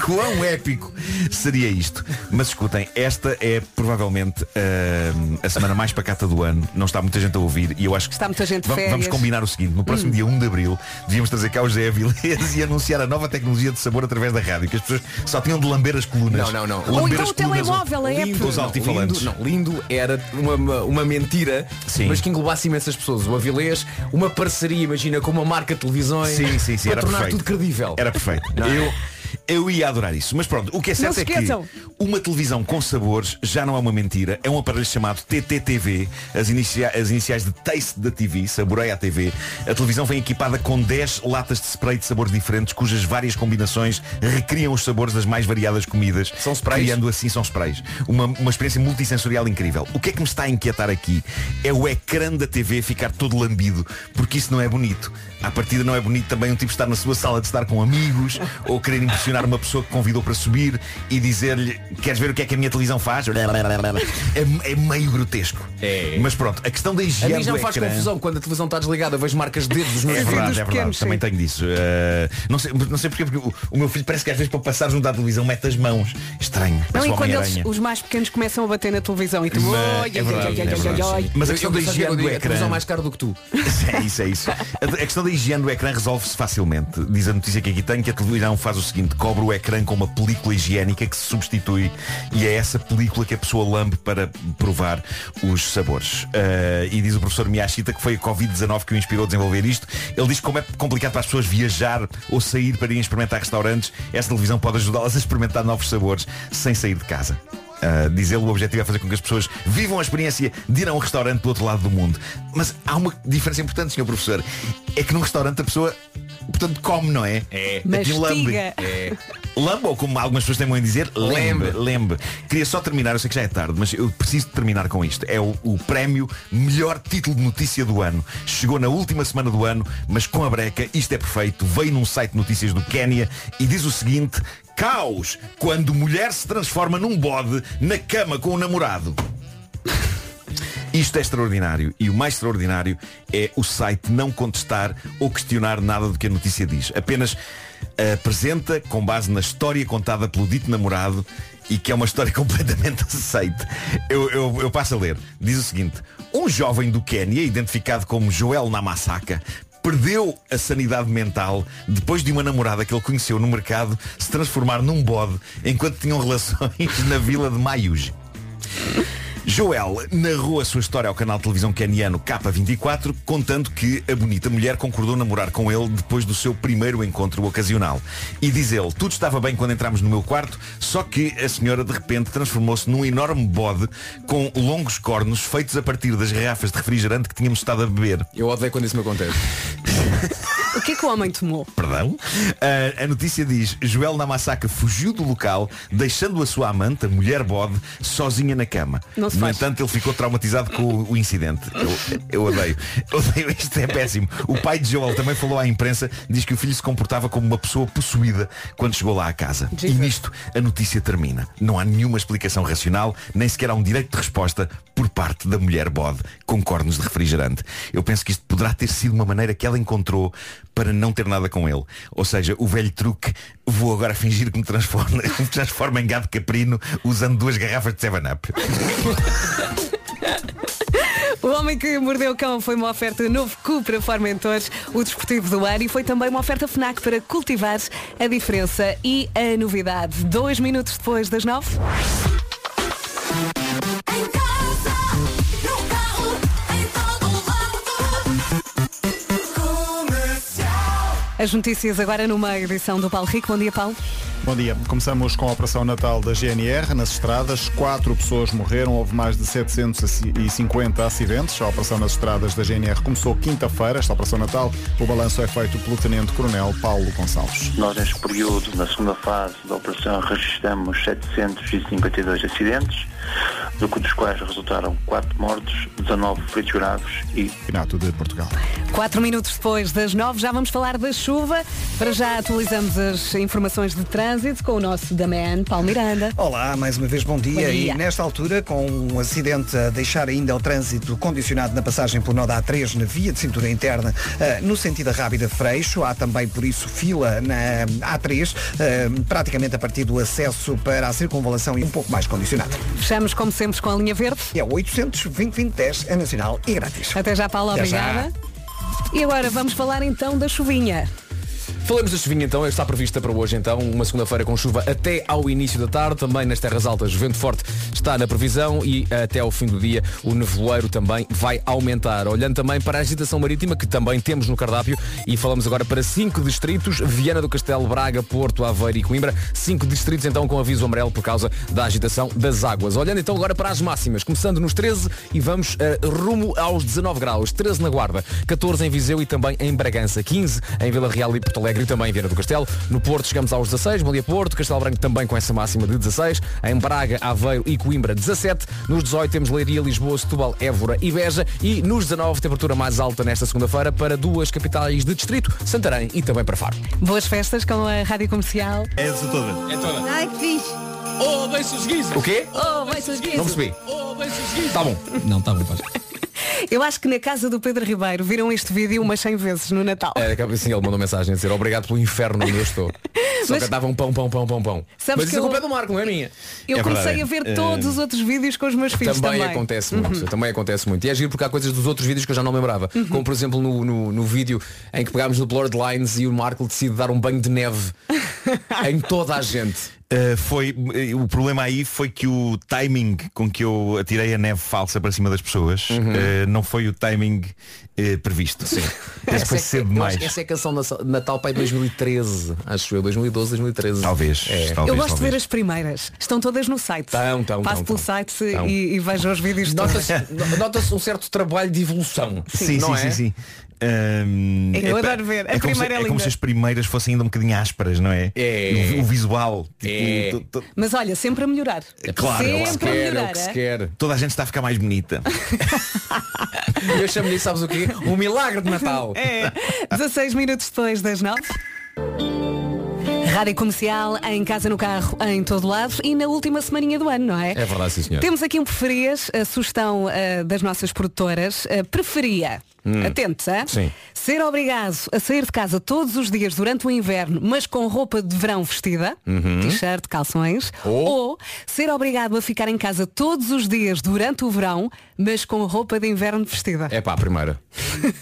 Quão épico seria isto? Mas escutem, esta é provavelmente ah, a semana mais pacata do ano. Não está muita gente a ouvir e eu acho que Está muita gente de Va- férias. Combinar o seguinte, no próximo dia 1 de Abril devíamos trazer cá o José Avilés e anunciar a nova tecnologia de sabor através da rádio, que as pessoas só tinham de lamber as colunas. Não, não, não. Lamber Ou então as o telemóvel, a lindo, app. os altifalantes. Lindo, não, lindo era uma, uma, uma mentira, Sim. mas que englobasse imensas pessoas. O Avilés, uma parceria, imagina, com uma marca de televisões Sim, sim, sim, para era tornar perfeito. tudo credível. Era perfeito. Não é? Eu, Eu ia adorar isso. Mas pronto, o que é certo é que uma televisão com sabores já não é uma mentira. É um aparelho chamado TTTV, as, inicia- as iniciais de Taste da TV, Saboreia a TV. A televisão vem equipada com 10 latas de spray de sabores diferentes, cujas várias combinações recriam os sabores das mais variadas comidas. São sprays? Criando assim são sprays. Uma, uma experiência multissensorial incrível. O que é que me está a inquietar aqui é o ecrã da TV ficar todo lambido, porque isso não é bonito. À partida não é bonito também um tipo estar na sua sala de estar com amigos ou querer impressionar uma pessoa que convidou para subir e dizer-lhe queres ver o que é que a minha televisão faz? É, é meio grotesco. É. Mas pronto, a questão da A higiene mim já me faz ecrã... confusão quando a televisão está desligada, vejo marcas de dedos dos meus É filhos. verdade, é verdade. pequenos, Também sim. tenho disso. Uh, não, sei, não sei porque, porque o, o meu filho parece que às vezes para passar junto à televisão mete as mãos. Estranho. Não, e quando eles, os mais pequenos começam a bater na televisão e tu. Mas- "Oi, é verdade, é ai, ai, verdade. ai, ai." Mas a questão da higiene do digo, a televisão ecrã. mais cara do que tu. É isso, é isso. A, a questão da higiene do ecrã resolve-se facilmente. Diz a notícia que aqui tem que a televisão faz o seguinte, cobre o ecrã com uma película higiênica que se substitui e é essa película que a pessoa lambe para provar os sabores. Ah, e diz o professor Miyashita que foi a Covid-19 que o inspirou a desenvolver isto. Ele diz como é complicado para as pessoas viajar ou sair para irem experimentar restaurantes, essa televisão pode ajudá-las a experimentar novos sabores sem sair de casa. Uh, diz ele, o objetivo é fazer com que as pessoas vivam a experiência de ir a um restaurante do outro lado do mundo. Mas há uma diferença importante, senhor professor. É que num restaurante a pessoa, portanto, come, não é? É. lambe. É. Lambe, ou como algumas pessoas têm a dizer, lembe, lembe. Queria só terminar, eu sei que já é tarde, mas eu preciso de terminar com isto. É o, o prémio melhor título de notícia do ano. Chegou na última semana do ano, mas com a breca, isto é perfeito. Veio num site de notícias do Quénia e diz o seguinte, caos, quando mulher se transforma num bode na cama com o namorado. Isto é extraordinário e o mais extraordinário é o site não contestar ou questionar nada do que a notícia diz. Apenas apresenta com base na história contada pelo dito namorado e que é uma história completamente aceite. Eu, eu, eu passo a ler. Diz o seguinte. Um jovem do Quénia, identificado como Joel Namasaka, perdeu a sanidade mental depois de uma namorada que ele conheceu no mercado se transformar num bode enquanto tinham relações na vila de Mayuge. Joel narrou a sua história ao canal de televisão caniano K24, contando que a bonita mulher concordou namorar com ele depois do seu primeiro encontro ocasional. E diz ele, tudo estava bem quando entramos no meu quarto, só que a senhora de repente transformou-se num enorme bode com longos cornos feitos a partir das garrafas de refrigerante que tínhamos estado a beber. Eu odeio quando isso me acontece. O que é que o homem tomou? Perdão? Ah, a notícia diz, Joel Namasaka fugiu do local, deixando a sua amante, a mulher bode, sozinha na cama. Não se no faz. entanto, ele ficou traumatizado com o, incidente. Eu, eu odeio. Odeio, isto é péssimo. O pai de Joel também falou à imprensa, diz que o filho se comportava como uma pessoa possuída quando chegou lá à casa. E nisto a notícia termina. Não há nenhuma explicação racional, nem sequer há um direito de resposta por parte da mulher bode com cornos de refrigerante. Eu penso que isto poderá ter sido uma maneira que ela encontrou para não ter nada com ele. Ou seja, o velho truque, vou agora fingir que me transforma, que me transforma em gado caprino usando duas garrafas de 7-Up. O Homem que Mordeu o Cão foi uma oferta novo Cupra Formentores, o desportivo do ano e foi também uma oferta FNAC para cultivar a diferença e a novidade. Dois minutos depois das nove. As notícias agora numa edição do Paulo Rico. Bom dia, Paulo. Bom dia. Começamos com a Operação Natal da GNR nas estradas. Quatro pessoas morreram, houve mais de 750 acidentes. A Operação nas estradas da GNR começou quinta-feira, esta Operação Natal. O balanço é feito pelo Tenente Coronel Paulo Gonçalves. Nós, neste período, na segunda fase da operação, registramos 752 acidentes, do que dos quais resultaram 4 mortos, 19 feridos graves e... Campeonato de Portugal. Quatro minutos depois das nove, já vamos falar da chuva. Para já atualizamos as informações de trânsito com o nosso Daman, Paulo Miranda. Olá, mais uma vez bom dia. Bom dia. E nesta altura, com um acidente a deixar ainda o trânsito condicionado na passagem pelo nó da A3 na via de cintura interna, eh, no sentido da Rábida Freixo, há também por isso fila na A3, eh, praticamente a partir do acesso para a circunvalação e um pouco mais condicionada. Fechamos como sempre com a linha verde. É o 800 2010 é nacional e grátis. Até já, Paulo, Até já. obrigada. E agora vamos falar então da chuvinha. Falamos da chuvinha então, está prevista para hoje então, uma segunda-feira com chuva até ao início da tarde, também nas terras altas, vento forte está na previsão e até ao fim do dia o nevoeiro também vai aumentar. Olhando também para a agitação marítima que também temos no cardápio e falamos agora para cinco distritos, Viana do Castelo, Braga, Porto, Aveiro e Coimbra, cinco distritos então com aviso amarelo por causa da agitação das águas. Olhando então agora para as máximas, começando nos 13 e vamos eh, rumo aos 19 graus, 13 na Guarda, 14 em Viseu e também em Bragança, 15 em Vila Real e Porto Alegre e também em Viana do Castelo. No Porto chegamos aos 16, Bom dia Porto, Castelo Branco também com essa máxima de 16, em Braga, Aveiro e Coimbra 17, nos 18 temos Leiria, Lisboa, Setúbal, Évora e Beja e nos 19 temperatura mais alta nesta segunda-feira para duas capitais de distrito, Santarém e também para Faro. Boas festas com a Rádio Comercial. É essa toda. É toda. Ai, que fixe. Oh, bem-se os guizos. O quê? Oh, vai ser Não percebi. Oh, bem-se os guizos. Tá bom. Não, tá bom, faz. Eu acho que na casa do Pedro Ribeiro viram este vídeo umas 100 vezes no Natal. É, acaba assim, ele mandou mensagem a dizer obrigado pelo inferno onde eu estou. Só Mas- cantavam pão, pão, pão, pão, pão. Sabes Mas que isso a eu- culpa é do Marco, não é minha. Eu É comecei verdade. a ver Eh, todos os outros vídeos com os meus filhos Também, também. acontece Uhum. muito, também acontece muito. E é giro porque há coisas dos outros vídeos que eu já não lembrava. Como por exemplo no, no, no vídeo em que pegámos no Blurred Lines e o Marco decide dar um banho de neve em toda a gente. Uh, foi uh, o problema aí foi que o timing com que eu atirei a neve falsa para cima das pessoas uh, não foi o timing uh, previsto. Sim. Esse foi Essa é- cedo demais. Essa é a canção de Natal para aí 2013, acho eu, 2012, 2013. Talvez. É. talvez Eu gosto de ver as primeiras. Estão todas no site. Tão, tão, Passo tão, pelo site Tão. e, e vejo os vídeos. Nota-se nota-se um certo trabalho de evolução. Sim, não sim, é? sim, sim. Um, Eu é adoro ver. A é como primeira se, é é como se as primeiras fossem ainda um bocadinho ásperas, não é? É. O, o visual. Tipo, É. to- to- Mas olha, sempre a melhorar. Claro, é o que se sempre a Quer, é o melhorar. que se é? quer. toda a gente está a ficar mais bonita. Eu chamo-lhe, sabes o quê? Um milagre de Natal. É. 16 minutos depois das 9. Rádio Comercial, em casa, no carro, em todo lado e na última semaninha do ano, não é? É verdade, sim senhor. Temos aqui um preferias, a sugestão ah, das nossas produtoras. Ah, preferia, atentos, ah? Sim. ser obrigado a sair de casa todos os dias durante o inverno, mas com roupa de verão vestida, t-shirt, calções, Ou- ou ser obrigado a ficar em casa todos os dias durante o verão, mas com roupa de inverno vestida. É pá, a primeira.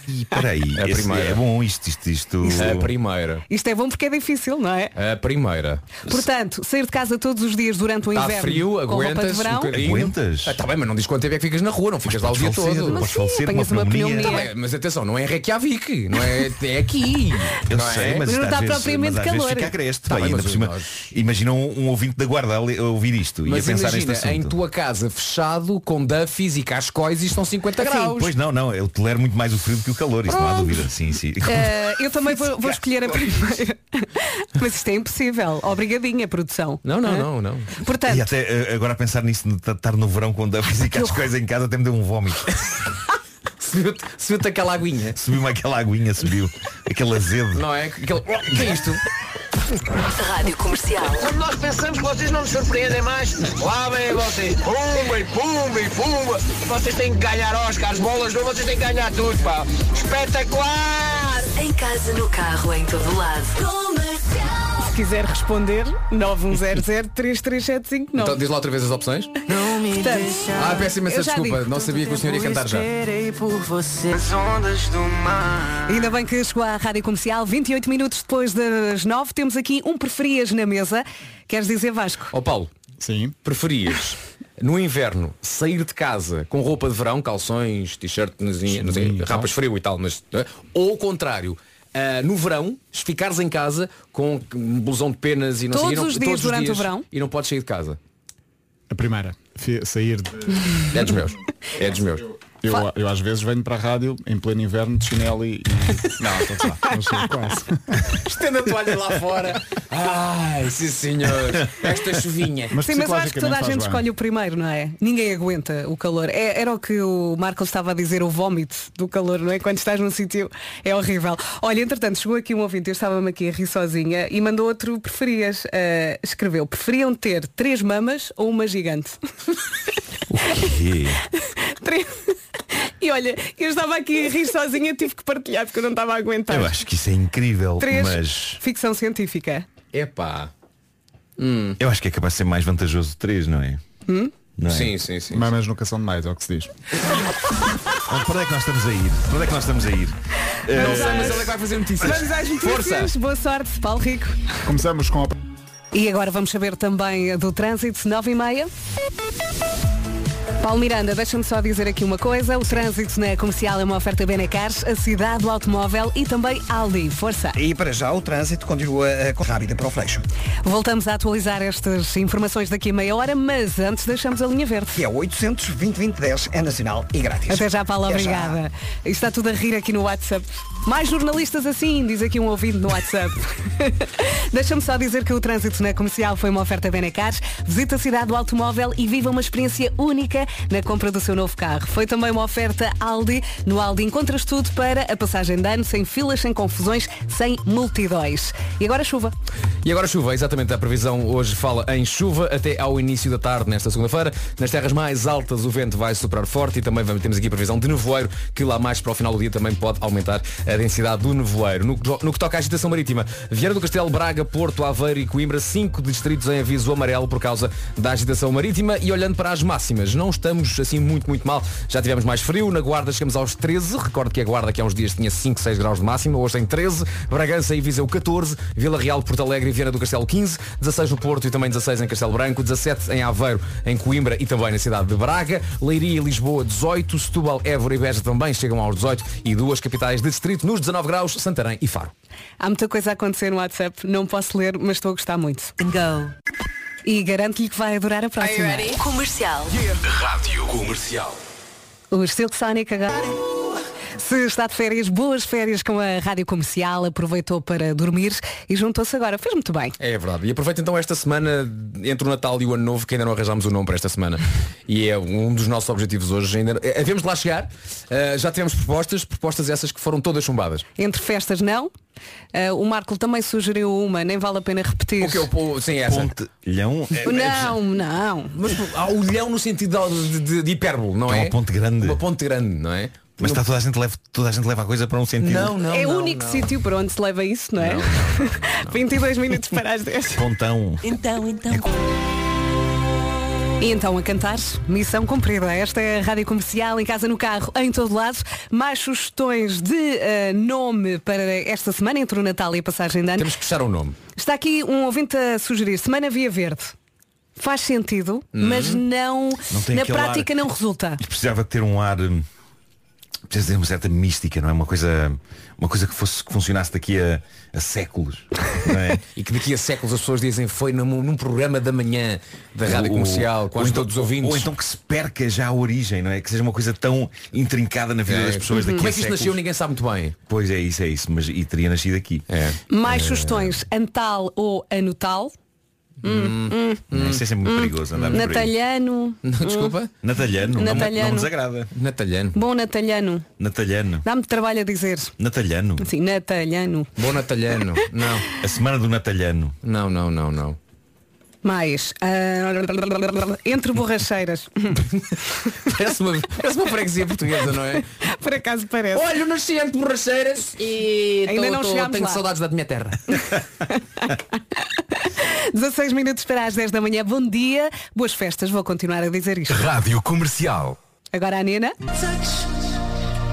E peraí, A esse- primeira. é bom isto, isto, isto. A primeira. Isto é bom porque é difícil, não é? A primeira. Portanto, sair de casa todos os dias durante o Está inverno frio, com roupa de aguentas um verão. bocadinho. Aguentas? Ah, tá bem, mas não diz quanto tempo é que ficas na rua, não ficas lá o dia todo. podes sim, apanhas uma pneumonia. pneumonia. Bem, mas atenção, não é Reykjavik, não é, é aqui. Eu não sei, é? mas, Mas não vezes, propriamente mas calor. fica agreste. Tá ainda mas por cima, nós- Imagina um, um ouvinte da guarda a, a ouvir isto e a Mas pensar neste imagina, assunto. em tua casa fechado, com duffys e cascóis e estão 50 graus. Pois não, não, eu tolero muito mais o frio do que o calor, isso não há dúvida. Sim, sim. Eh, eu também vou, vou escolher a primeira. Mas isto é impossível. Obrigadinha, produção. Não, não, Hã? não, não. Portanto, E até eh, agora a pensar nisso, de estar no verão com duffs e as coisas em casa até me deu um vómito. Subiu-te subiu aquela aguinha. Subiu-me aquela aguinha, subiu. Aquele azedo. Não é? Aquele... O que é isto? Rádio Comercial. Quando nós pensamos que vocês não nos surpreendem mais, lá vem vocês. Pumba e pumba e pumba. Vocês têm que ganhar Oscars, bolas, ouro, vocês têm que ganhar tudo, pá. Espetacular! Em casa, no carro, em todo lado. Se quiser responder, 910033759. Então diz lá outra vez as opções. Portanto, Ah, peço imensa desculpa, digo. não sabia que o senhor ia cantar já. Ainda bem que chegou à Rádio Comercial, 28 minutos depois das 9, temos aqui um preferias na mesa. Queres dizer Vasco? Ó Paulo, Sim. preferias no inverno sair de casa com roupa de verão, calções, t-shirt, rapas frio e tal, mas eh, ou ao contrário, ah, no verão, ficares em casa com um blusão de penas e não sei Todos e não- os dias durante o verão? e não podes sair de casa. A primeira. Sair de... É dos meus. É dos meus. Eu, eu às vezes venho para a rádio em pleno inverno de chinelo e. e- Não, estou lá. Quase. Estenda a toalha lá fora. Ai, sim senhor. Esta chuvinha. Mas Sim, mas eu acho que toda a gente bem. escolhe o primeiro, não é? Ninguém aguenta o calor. É- era o que o Marco estava a dizer, o vómito do calor, não é? Quando estás num sítio é horrível. Olha, entretanto, chegou aqui um ouvinte, eu estava-me aqui a rir sozinha e mandou outro preferias. Ah, escreveu, preferiam ter três mamas ou uma gigante? Quê? Três- E olha, eu estava aqui a rir sozinha, tive que partilhar porque eu não estava a aguentar. Eu acho que isso é incrível, Três, mas ficção científica. Epá. eu acho que é capaz de ser mais vantajoso três, não é? Hum? não é? Sim, sim, sim. Mamas nunca são demais, é o que se diz. Onde, para onde é que nós estamos a ir? Para onde é que nós estamos a ir? Não Eh, sei, mas ele é que vai fazer notícias. Vamos às notícias. Força! Boa sorte, Paulo Rico. Começamos com a... E agora vamos saber também do trânsito, 9 e meia. Paulo Miranda, deixa-me só dizer aqui uma coisa. O trânsito na comercial é uma oferta Benecars, a cidade do automóvel e também Aldi. Força! E para já o trânsito continua eh, com rápida para o fleixo. Voltamos a atualizar estas informações daqui a meia hora, mas antes deixamos a linha verde. Que é 800 2010 é nacional e grátis. Até já, Paula, Até já. obrigada. Está tudo a rir aqui no WhatsApp. Mais jornalistas assim, diz aqui um ouvido no WhatsApp. Deixa-me só dizer que o trânsito na comercial foi uma oferta Benecars. Visita a cidade do automóvel e viva uma experiência única na compra do seu novo carro. Foi também uma oferta Aldi. No Aldi encontras tudo para a passagem de ano, sem filas, sem confusões, sem multidões. E agora chuva. E agora chuva, exatamente. A previsão hoje fala em chuva até ao início da tarde nesta segunda-feira. Nas terras mais altas o vento vai soprar forte e também temos aqui a previsão de nevoeiro, que lá mais para o final do dia também pode aumentar a densidade do nevoeiro. No, que- no que toca à agitação marítima, Vieira do Castelo, Braga, Porto, Aveiro e Coimbra, cinco distritos em aviso amarelo por causa da agitação marítima e olhando para as máximas, não estamos assim muito, muito mal. Já tivemos mais frio, na Guarda chegamos aos 13, recordo que a Guarda que há uns dias tinha 5, 6 graus de máxima, hoje tem 13, Bragança e Viseu 14, Vila Real, Porto Alegre e Viana do Castelo 15, 16 no Porto e também 16 em Castelo Branco, 17 em Aveiro, em Coimbra e também na cidade de Braga, Leiria e Lisboa 18, Setúbal, Évora e Beja também chegam aos 18 e duas capitais de distrito nos 19 graus, Santarém e Faro. Há muita coisa a acontecer no WhatsApp, não posso ler, mas estou a gostar muito. Go! E garanto-lhe que vai adorar a próxima. Comercial. Rádio Comercial. O Silk Sonic agora. Se está de férias, boas férias com a Rádio Comercial, aproveitou para dormir e juntou-se agora. Fez muito bem. É verdade. E aproveita então esta semana, entre o Natal e o Ano Novo, que ainda não arranjámos o nome para esta semana. E é um dos nossos objetivos hoje. Ainda... eh, Havemos de lá chegar. Uh, já tivemos propostas, propostas essas que foram todas chumbadas. Entre festas, não. Ah, o Marco também sugeriu uma, nem vale a pena repetir. O que eu o- Sim, essa. Pontelhão. Não, não. Mas há o leão no sentido de, de, de hipérbole, não É é? uma ponte grande. Uma ponte grande, não é? Mas está toda a gente leva, toda a gente leva a coisa para um sentido. Não, não. é o não, único não. sítio para onde se leva isso, não é? 22 minutos para as 10. Pontão. Então, então. E então a cantar, missão cumprida. Esta é a Rádio Comercial, em casa, no carro, em todo lado. Mais sugestões de eh, nome para esta semana, entre o Natal e a passagem de ano. Temos que fechar o nome. Está aqui um ouvinte a sugerir Semana Via Verde. Faz sentido, mas não. Não na prática ar. não resulta. Precisava ter um ar. Precisa ter uma certa mística, não é? Uma coisa, uma coisa que, fosse, que funcionasse daqui a, a séculos. Não é? E que daqui a séculos as pessoas dizem foi num, num programa da manhã da rádio comercial, quase ou então- todos os ouvintes. Ou então que se perca já a origem, não é? Que seja uma coisa tão intrincada na vida É. das pessoas daqui Como a é que isto séculos. nasceu? Ninguém sabe muito bem. Pois é isso, é isso. Mas e teria nascido aqui. É. Mais sugestões, Antal ou Anutal. Hum, hum. Isso é sempre muito perigoso andar por aí. Natalhano. Desculpa? Natalhano. Não, me- não Natalhano. me desagrada. Natalhano. Bom Natalhano. Natalhano. Dá-me trabalho a dizer. Natalhano. Sim, Natalhano. Bom natalhano. Não. A semana do Natalhano. Não, não, não, não. Mais. ah, entre borracheiras. Parece uma, parece uma freguesia portuguesa, não é? Por acaso parece. Olha, eu nasci entre borracheiras e Ainda tô- não tô- tenho lá. saudades da minha terra. 16 minutos para as 10 da manhã. Bom dia. Boas festas. Vou continuar a dizer isto. Rádio Comercial. Agora a Nena.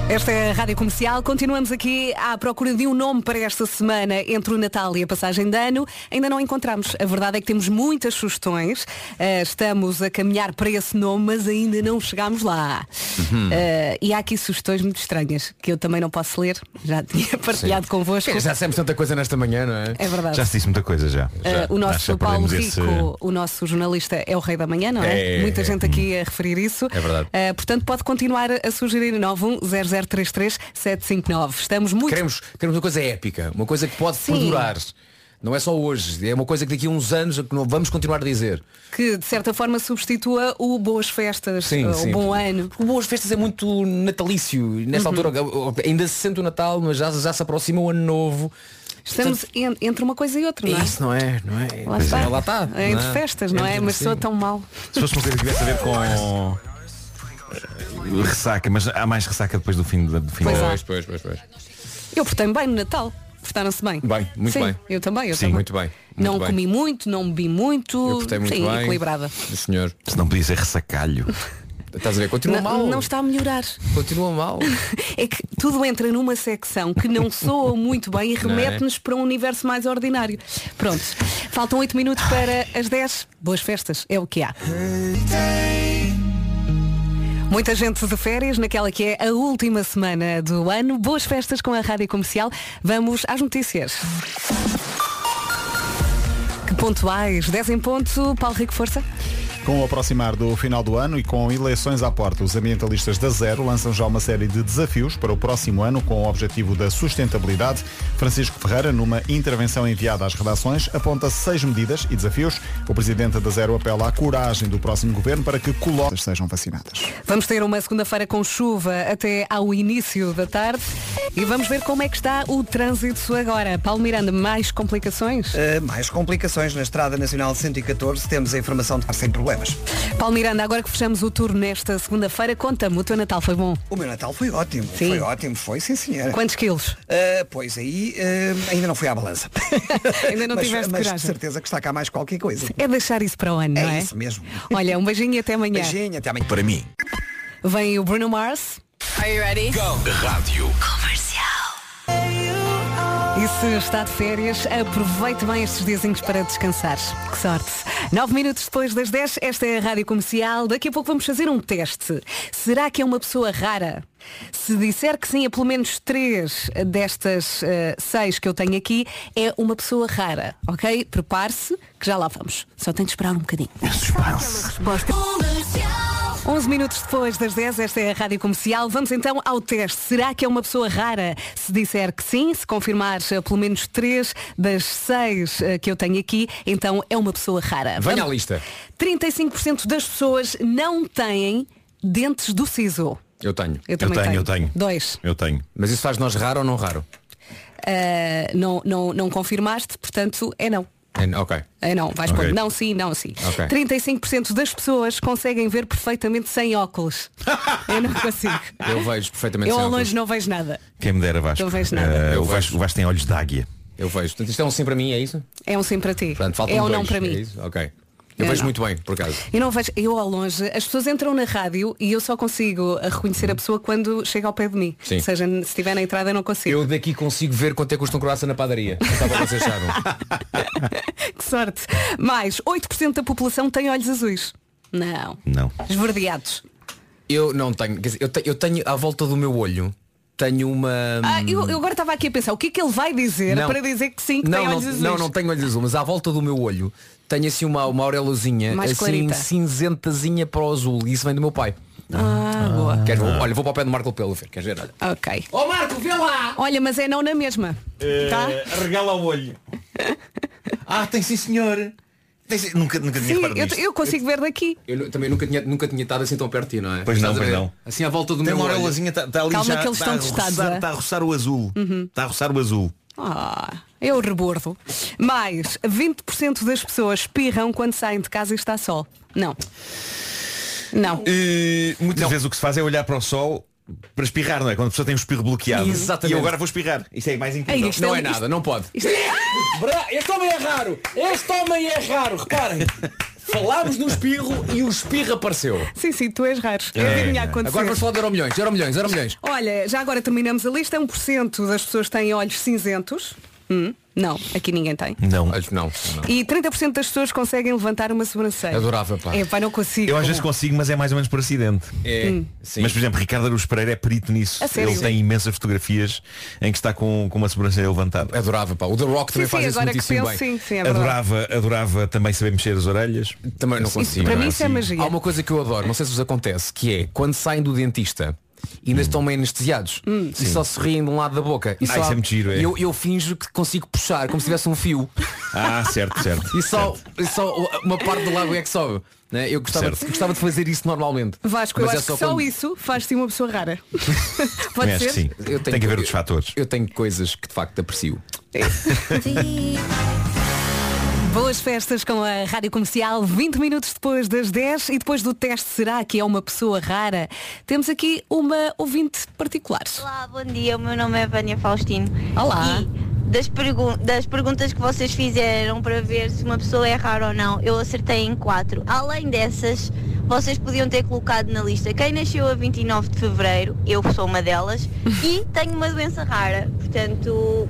Esta é a Rádio Comercial. Continuamos aqui à procura de um nome para esta semana entre o Natal e a passagem de ano. Ainda não encontramos. A verdade é que temos muitas sugestões. Eh, estamos a caminhar para esse nome, mas ainda não chegámos lá. Uhum. Eh, e há aqui sugestões muito estranhas que eu também não posso ler. Já tinha partilhado convosco. Já sempre tanta coisa nesta manhã, não é? É verdade. Já se disse muita coisa já. Uh, o Já nosso Paulo perdemos Rico, esse- o nosso jornalista, é o rei da manhã, não é? É, Muita gente aqui a referir isso. É verdade. Uh, portanto, pode continuar a sugerir 910033759. Estamos muito. Queremos, queremos uma coisa épica, uma coisa que pode Sim. perdurar. Não é só hoje, é uma coisa que daqui a uns anos que não vamos continuar a dizer. Que de certa forma substitua o Boas Festas, uh, o Bom Ano. O Boas Festas é muito natalício. Nesta Uhum. altura ainda se sente o Natal, mas já, já se aproxima o ano novo. Estamos en- entre uma coisa e outra, não é? Isso não é, não é? Lá Pois está. é, lá está. É entre Não festas, não é? Mas sim. soa tão mal. Se fosse uma coisa que tivesse a ver com eh, ressaca, mas há mais ressaca depois do fim do, do fim Pois. Pois, pois, pois, pois. Eu portei-me bem no Natal. Portaram-se bem? Bem, muito Sim, bem. Eu também, eu Sim, também. muito bem. muito não bem. comi muito, não bebi muito. Eu portei muito Sim, bem. equilibrada. Sim, senhor. Se não podia ser ressacalho. Estás a ver? Continua Não, mal. não está a melhorar. Continua mal. É que tudo entra numa secção que não soa muito bem e Não é? remete-nos para um universo mais ordinário. Pronto. Faltam 8 minutos para as 10. Boas festas, é o que há. Muita gente de férias naquela que é a última semana do ano. Boas festas com a Rádio Comercial. Vamos às notícias. Que pontuais? 10 em ponto. Paulo Rico Força. Com o aproximar do final do ano e com eleições à porta, os ambientalistas da Zero lançam já uma série de desafios para o próximo ano com o objetivo da sustentabilidade. Francisco Ferreira, numa intervenção enviada às redações, aponta seis medidas e desafios. O presidente da Zero apela à coragem do próximo governo para que colotas sejam vacinadas. Vamos ter uma segunda-feira com chuva até ao início da tarde e vamos ver como é que está o trânsito agora. Paulo Miranda, mais complicações? Uh, mais complicações na Estrada Nacional 114, temos a informação de estar sem problemas. Paulo Miranda, agora que fechamos o tour nesta segunda-feira, conta-me, o teu Natal foi bom? O meu Natal foi ótimo, Sim. foi ótimo, foi sim senhora. Quantos quilos? Uh, pois aí uh, ainda não fui à balança. Ainda não mas, tiveste mas coragem. certeza que está cá mais qualquer coisa. É deixar isso para o ano, não é? É isso mesmo. Olha, um beijinho e até amanhã. Beijinho, até amanhã. Para mim. Vem o Bruno Mars. Are you ready? Rádio. E se está de férias, aproveite bem estes diazinhos para descansar. Que sorte. Nove minutos depois das 10, esta é a Rádio Comercial. Daqui a pouco vamos fazer um teste. Será que é uma pessoa rara? Se disser que sim a pelo menos três destas eh, seis que eu tenho aqui, é uma pessoa rara, ok? Prepare-se, que já lá vamos. Só tem de esperar um bocadinho. Resposta. 11 minutos depois das 10, esta é a Rádio Comercial. Vamos então ao teste. Será que é uma pessoa rara? Se disser que sim, se confirmar eh, pelo menos três das seis eh, que eu tenho aqui, então é uma pessoa rara. Venha à lista. 35% das pessoas não têm dentes do siso. Eu tenho. Eu também tenho, eu tenho. Dois. Eu tenho. Mas isso faz nós raro ou não raro? Ah, não, não, não confirmaste, portanto é não. É, ok. É não, vais Ok. pôr não sim, não sim. Ok. 35% das pessoas conseguem ver perfeitamente sem óculos. eu não consigo. Eu vejo perfeitamente Eu sem ao óculos. longe não vejo nada. Quem me dera Vasco. Não vejo nada. Eh, Eu o, Vasco o Vasco tem olhos de águia. Eu vejo. Portanto, isto é um sim para mim, é isso? É um sim para ti. Portanto, é um dois. não para É mim. isso? Ok. Eu É vejo não. muito bem, por acaso. Eu não vejo, eu ao longe, as pessoas entram na rádio e eu só consigo reconhecer a pessoa quando chega ao pé de mim. Sim. Ou seja, se estiver na entrada eu não consigo. Eu daqui consigo ver quanto é que custa um croissant na padaria. Vocês. Que sorte. Mais, 8% da população tem olhos azuis. Não. Não. Esverdeados. Eu não tenho. Quer dizer, eu, te- eu tenho à volta do meu olho, tenho uma. Ah, eu, eu agora estava aqui a pensar, o que é que ele vai dizer Não. para dizer que sim, que não, tem não, olhos azuis? não, não tenho olhos azuis, mas à volta do meu olho tenho assim uma, uma aureolazinha Mais assim clarita. cinzentazinha para o azul e isso vem do meu pai. Ah, boa. Queres, vou- olha, vou para o pé do Marco pelo ver, queres ver? Olha. Ok. Ó Marco, vê lá! Olha, mas é não na mesma. Tá? Regala o olho. ah, tem sim senhor. Nunca, nunca tinha Sim, eu, eu consigo ver daqui. Eu também nunca tinha, nunca tinha estado assim tão perto de ti, não é? Pois não, a pois não. Assim à volta do Tem meu uma olho. aureolazinha, está tá ali Calma já. que eles tá estão a testados, roçar- é? Está a roçar o azul. Está a roçar o azul. Ah, é o rebordo. Mais, 20% das pessoas espirram quando saem de casa e está sol. Não. Não. E muitas vezes o que se faz é olhar para o sol para espirrar, não é? Quando a pessoa tem um espirro bloqueado. Exatamente. E eu agora vou espirrar. Isso é mais incrível. Ei, isto Não é- é nada, isto- não pode. Isto é- Este homem é raro! Este homem é raro, reparem! Falámos no espirro e o espirro apareceu. Sim, sim, tu és raro. É, É, adivinhar é. acontecer. Agora vamos falar de euro milhões, euro milhões, euro milhões. Olha, já agora terminamos a lista. 1% das pessoas têm olhos cinzentos. Hum, não, aqui ninguém tem. Não. Não, não. E 30% das pessoas conseguem levantar uma sobrancelha. Adorava, pá. É, pá, não consigo. Eu às vezes consigo, mas é mais ou menos por acidente. É, sim. Mas, por exemplo, Ricardo Aruz Pereira é perito nisso. A sério? Ele tem imensas fotografias em que está com, com uma sobrancelha levantada. Adorava, pá. O The Rock Sim, também sim, faz isso agora que muitíssimo penso, bem. sim, sim, é adorava, adorava também saber mexer as orelhas. Também não consigo. para não mim é? isso é magia. Há uma coisa que eu adoro, não sei se vos acontece, que é quando saem do dentista e ainda estão meio anestesiados e só se riem de um lado da boca. E Ah, só é giro, é. eu, eu finjo que consigo puxar como se tivesse um fio Ah, certo, certo. e só, e só uma parte do lago é que sobe. né? Eu gostava de, Certo. gostava de fazer isso normalmente. Vasco, eu Mas é acho que só quando- isso faz-te uma pessoa rara. Pode ser? sim. Eu tenho Tem que haver outros fatores. Eu tenho coisas que de facto aprecio. Boas festas com a Rádio Comercial, 20 minutos depois das 10 e depois do teste será que é uma pessoa rara? Temos aqui uma ouvinte particular. Olá, bom dia. O meu nome é Vânia Faustino. Olá. E das, pergun- das perguntas que vocês fizeram para ver se uma pessoa é rara ou não, eu acertei em quatro. Além dessas, vocês podiam ter colocado na lista quem nasceu a 29 de Fevereiro, eu sou uma delas, e tenho uma doença rara. Portanto,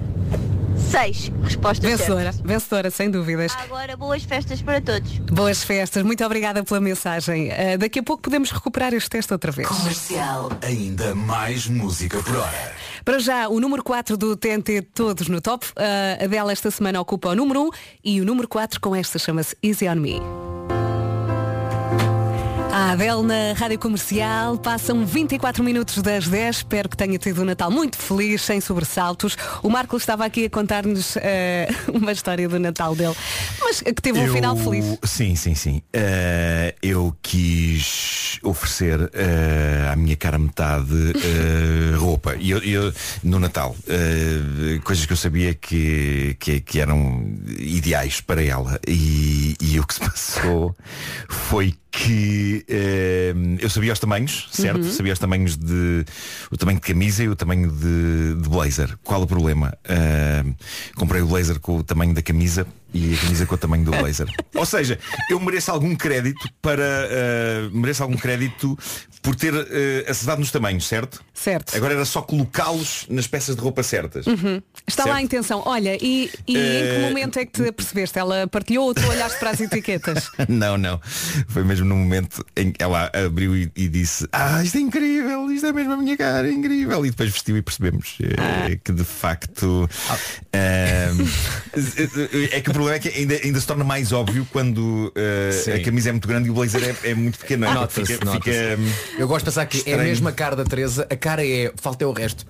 seis respostas Vencedora, certas. vencedora, sem dúvidas. Agora, boas festas para todos. Boas festas, muito obrigada pela mensagem. Ah, daqui a pouco podemos recuperar este teste outra vez. Comercial. Ainda mais música por hora. Para já, o número 4 do TNT Todos no Top. Ah, a dela esta semana ocupa o número 1 e o número 4 com esta chama-se Easy on Me. A Adele na Rádio Comercial passam 24 minutos das 10 Espero que tenha tido um Natal muito feliz, sem sobressaltos O Marco estava aqui a contar-nos eh, uma história do Natal dele Mas que teve um Eu- final feliz Sim, sim, sim. Eh, eu quis oferecer eh, à minha cara metade roupa. E eu, eu- no Natal, coisas que eu sabia que, que, que eram ideais para ela. E, e o que se passou foi que eh, eu sabia os tamanhos, certo? Uhum. Sabia os tamanhos de o tamanho de camisa e o tamanho de, de blazer. Qual o problema? Eh, comprei o blazer com o tamanho da camisa e a camisa com o tamanho do blazer. Ou seja, eu mereço algum crédito para eh, mereço algum crédito por ter eh, acertado nos tamanhos, certo? Certo. Agora era só colocá-los nas peças de roupa certas. Uhum. Está lá a Certo. intenção. Olha, e, e em que Eh, momento é que te apercebeste? Ela partilhou ou tu olhaste para as etiquetas? Não, não. Foi mesmo no momento em que ela abriu e, e disse Ah, isto é incrível, isto é mesmo a minha cara, é incrível. E depois vestiu e percebemos eh, que de facto ehm, é que o problema é que ainda, ainda se torna mais óbvio quando eh, Sim. a camisa é muito grande e o blazer é, é muito pequeno. é? Nota-se, Fica- nota-se. fica, hum, Eu gosto de pensar que é a estranho. mesma cara da Teresa, a cara é. Falta é o resto.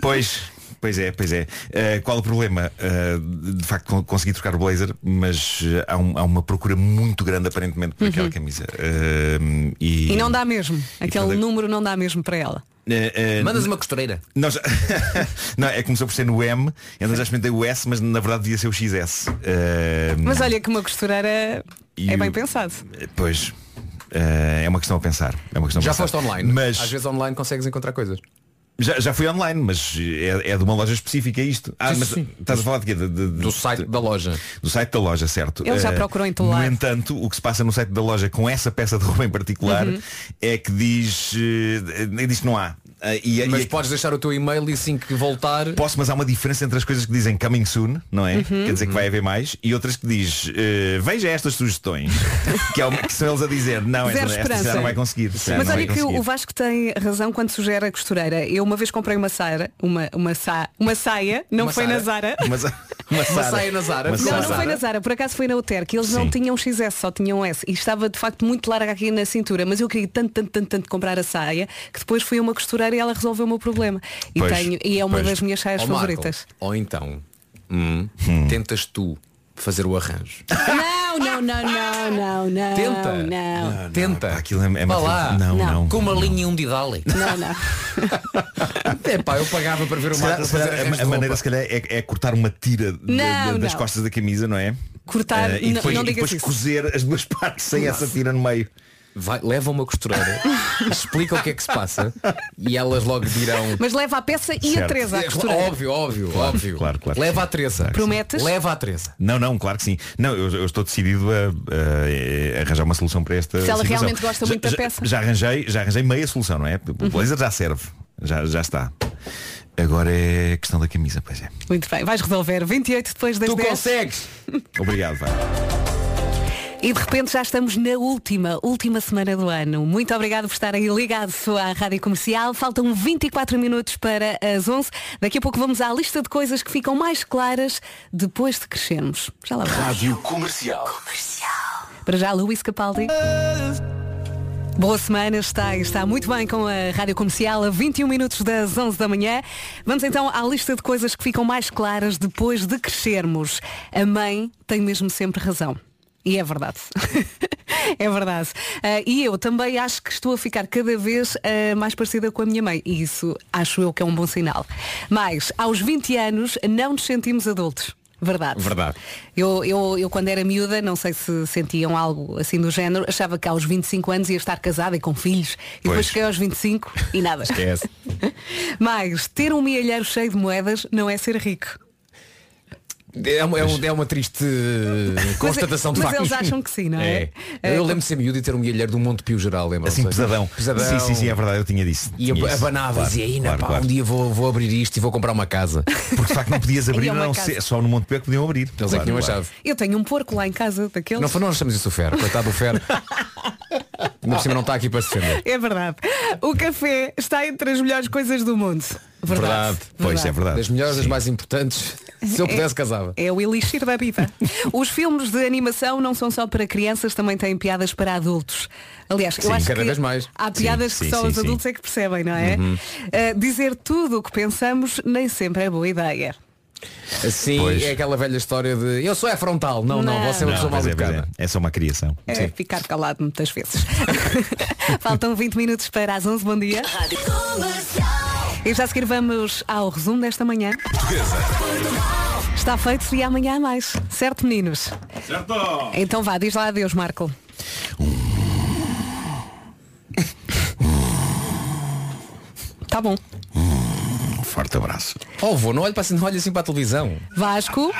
Pois, pois é, pois é. Eh, qual o problema? Eh, de facto con- consegui trocar o blazer, mas eh, há, um- há uma procura muito grande aparentemente por aquela camisa. Eh, e, Uhum. E não dá mesmo. Aquele toda- número não dá mesmo para ela. Eh, eh, Mandas uma costureira. Nós... não, é começou por ser no M, então já experimentei o S, mas na verdade devia ser o XS. Eh, Mas olha que uma costureira E é o- bem pensado. Pois. é uma questão a pensar. É uma questão a Já pensar. foste online. Mas Às vezes online consegues encontrar coisas. Já, já fui online, mas é, é de uma loja específica isto. Ah, Sim, mas sim. estás a falar de quê? De- de- Do site da loja. Do site da loja, certo. Ele já Eh, procurou em todo. No entanto, o que se passa no site da loja com essa peça de roupa em particular Uhum. é que diz, eh, diz que não há. Eh, e, Mas e- podes deixar o teu e-mail e assim que voltar. Posso, mas há uma diferença entre as coisas que dizem coming soon, não é? Uhum. Quer dizer que vai haver mais, e outras que diz eh, veja estas sugestões, que, é uma- que são eles a dizer, não, Zero esta, esta esperança. já não vai conseguir. já Mas olha que o- conseguir. o Vasco tem razão quando sugere a costureira. Eu uma vez comprei uma saia, uma, uma, sa, uma saia, não Uma foi Sara. na Zara. Uma, saia na Zara. Uma Não, Sara. não foi na Zara, por acaso foi na Uter, que eles não Sim. tinham XS, só tinham S. E estava de facto muito larga aqui na cintura, mas eu queria tanto, tanto, tanto, tanto comprar a saia que depois fui a uma costureira e ela resolveu o meu problema. E, Pois, tenho, e é uma pois. das minhas saias Marco, favoritas. Ou então, hum, tentas tu fazer o arranjo. Não, não, não, não, não, não. Tenta. Não. Tenta. Pá, aquilo é, é Vá lá. Não, Não. não. Com uma linha e um didale. Não, não. É pá, eu pagava para ver o Marco fazer a, de a maneira se calhar é, é cortar uma tira de- de- Não, das não. costas da camisa, não é? Cortar, Eh, e não- depois, não e digas depois cozer as duas partes sem essa tira no meio. Vai, leva uma costureira, explica o que é que se passa e elas logo dirão. Mas leva a peça e a Certo. Teresa à É, costureira. óbvio, óbvio, óbvio. claro, claro. Leva a Teresa. Prometes? Leva a Teresa. Não, não, claro que sim. Não, eu, eu estou decidido a, a- a arranjar uma solução para esta Se ela situação. realmente gosta Já- muito da já- peça. Já arranjei, já arranjei meia solução, não é? O blazer já serve. Já, já está. Agora é questão da camisa, pois é. Muito bem, vais resolver 28 depois das Tu 10. consegues! Obrigado, vai. E de repente já estamos na última, última semana do ano. Muito obrigado por estarem ligados à Rádio Comercial. Faltam 24 minutos para as 11. Daqui a pouco vamos à lista de coisas que ficam mais claras depois de crescermos. Já lá vamos. Rádio Comercial. Para já, Luís Capaldi. Boa semana, está, está muito bem com a Rádio Comercial a 21 minutos das 11 da manhã. Vamos então à lista de coisas que ficam mais claras depois de crescermos. A mãe tem mesmo sempre razão. E é verdade. é verdade. Ah, e eu também acho que estou a ficar cada vez ah, mais parecida com a minha mãe. E isso acho eu que é um bom sinal. Mas, aos 20 anos, não nos sentimos adultos. Verdade. Verdade. Eu, eu, eu quando era miúda, não sei se sentiam algo assim do género, achava que aos 25 anos ia estar casada e com filhos. E depois Pois. cheguei aos 25 e nada. Esquece. Mas ter um milheiro cheio de moedas não é ser rico. É uma, é um- é uma triste constatação de mas facto. eles acham que sim, não é? É, Eu lembro de ser miúdo e ter um milheiro do Monte Pio Geral, lembra? Assim, pesadão. pesadão. Sim, sim, sim, é verdade, eu tinha disso. E Tinha ab- isso. abanavas Claro, e aí, claro, pá, claro. um dia vou, vou abrir isto e vou comprar uma casa. Porque de facto não podias abrir, é não, se- só no Monte Pé que podiam abrir. Eles é que tinham a chave. Eu tenho um porco lá em casa daqueles. Não, foi- não chamamos isso o Fer, coitado do Fer. Ainda por cima não está aqui para se defender. É verdade. O café está entre as melhores coisas do mundo. Verdade. Pois é verdade. Das melhores, das mais importantes. Se eu pudesse, casava. É o elixir da vida. Os filmes de animação não são só para crianças, também têm piadas para adultos. Aliás, eu Sim, acho cada que vez mais. há piadas Sim, que sim, só sim, os sim. adultos é que percebem, não é? Uhum. Uh, dizer tudo o que pensamos nem sempre é boa ideia. Assim Pois. é aquela velha história de eu sou é frontal. Não, não, Não. você é uma Não, pessoa mal é, educada. é. É só uma criação. É ficar calado muitas vezes. Faltam 20 minutos para as 11. Bom dia. E já a seguir vamos ao resumo desta manhã. Está feito e amanhã há mais. Certo, meninos? Certo! Então vá, diz lá adeus, Marco. Tá bom. Forte abraço. Oh, vou, não olhe para, não olhe assim para a televisão. Vasco.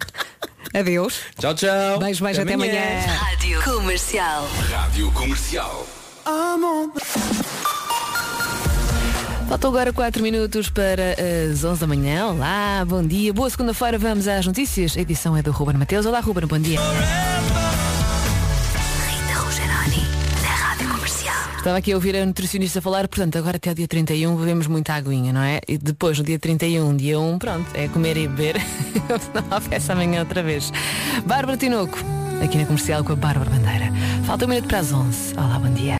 Adeus. Tchau, tchau. Beijo, beijo, até, amanhã. Rádio Comercial. Rádio Comercial. Faltam agora 4 minutos para as 11 da manhã. Olá, bom dia. Boa segunda-feira, vamos às notícias. A edição é do Ruben Mateus. Olá, Ruben, bom dia. Rita Estava aqui a ouvir a nutricionista falar, portanto, agora até o dia 31 bebemos muita aguinha, não é? E depois, no dia 31, dia 1, pronto, é comer e beber. Não há festa amanhã outra vez. Bárbara Tinoco, aqui na comercial com a Bárbara Bandeira. Falta um minuto para as 11. Olá, bom dia.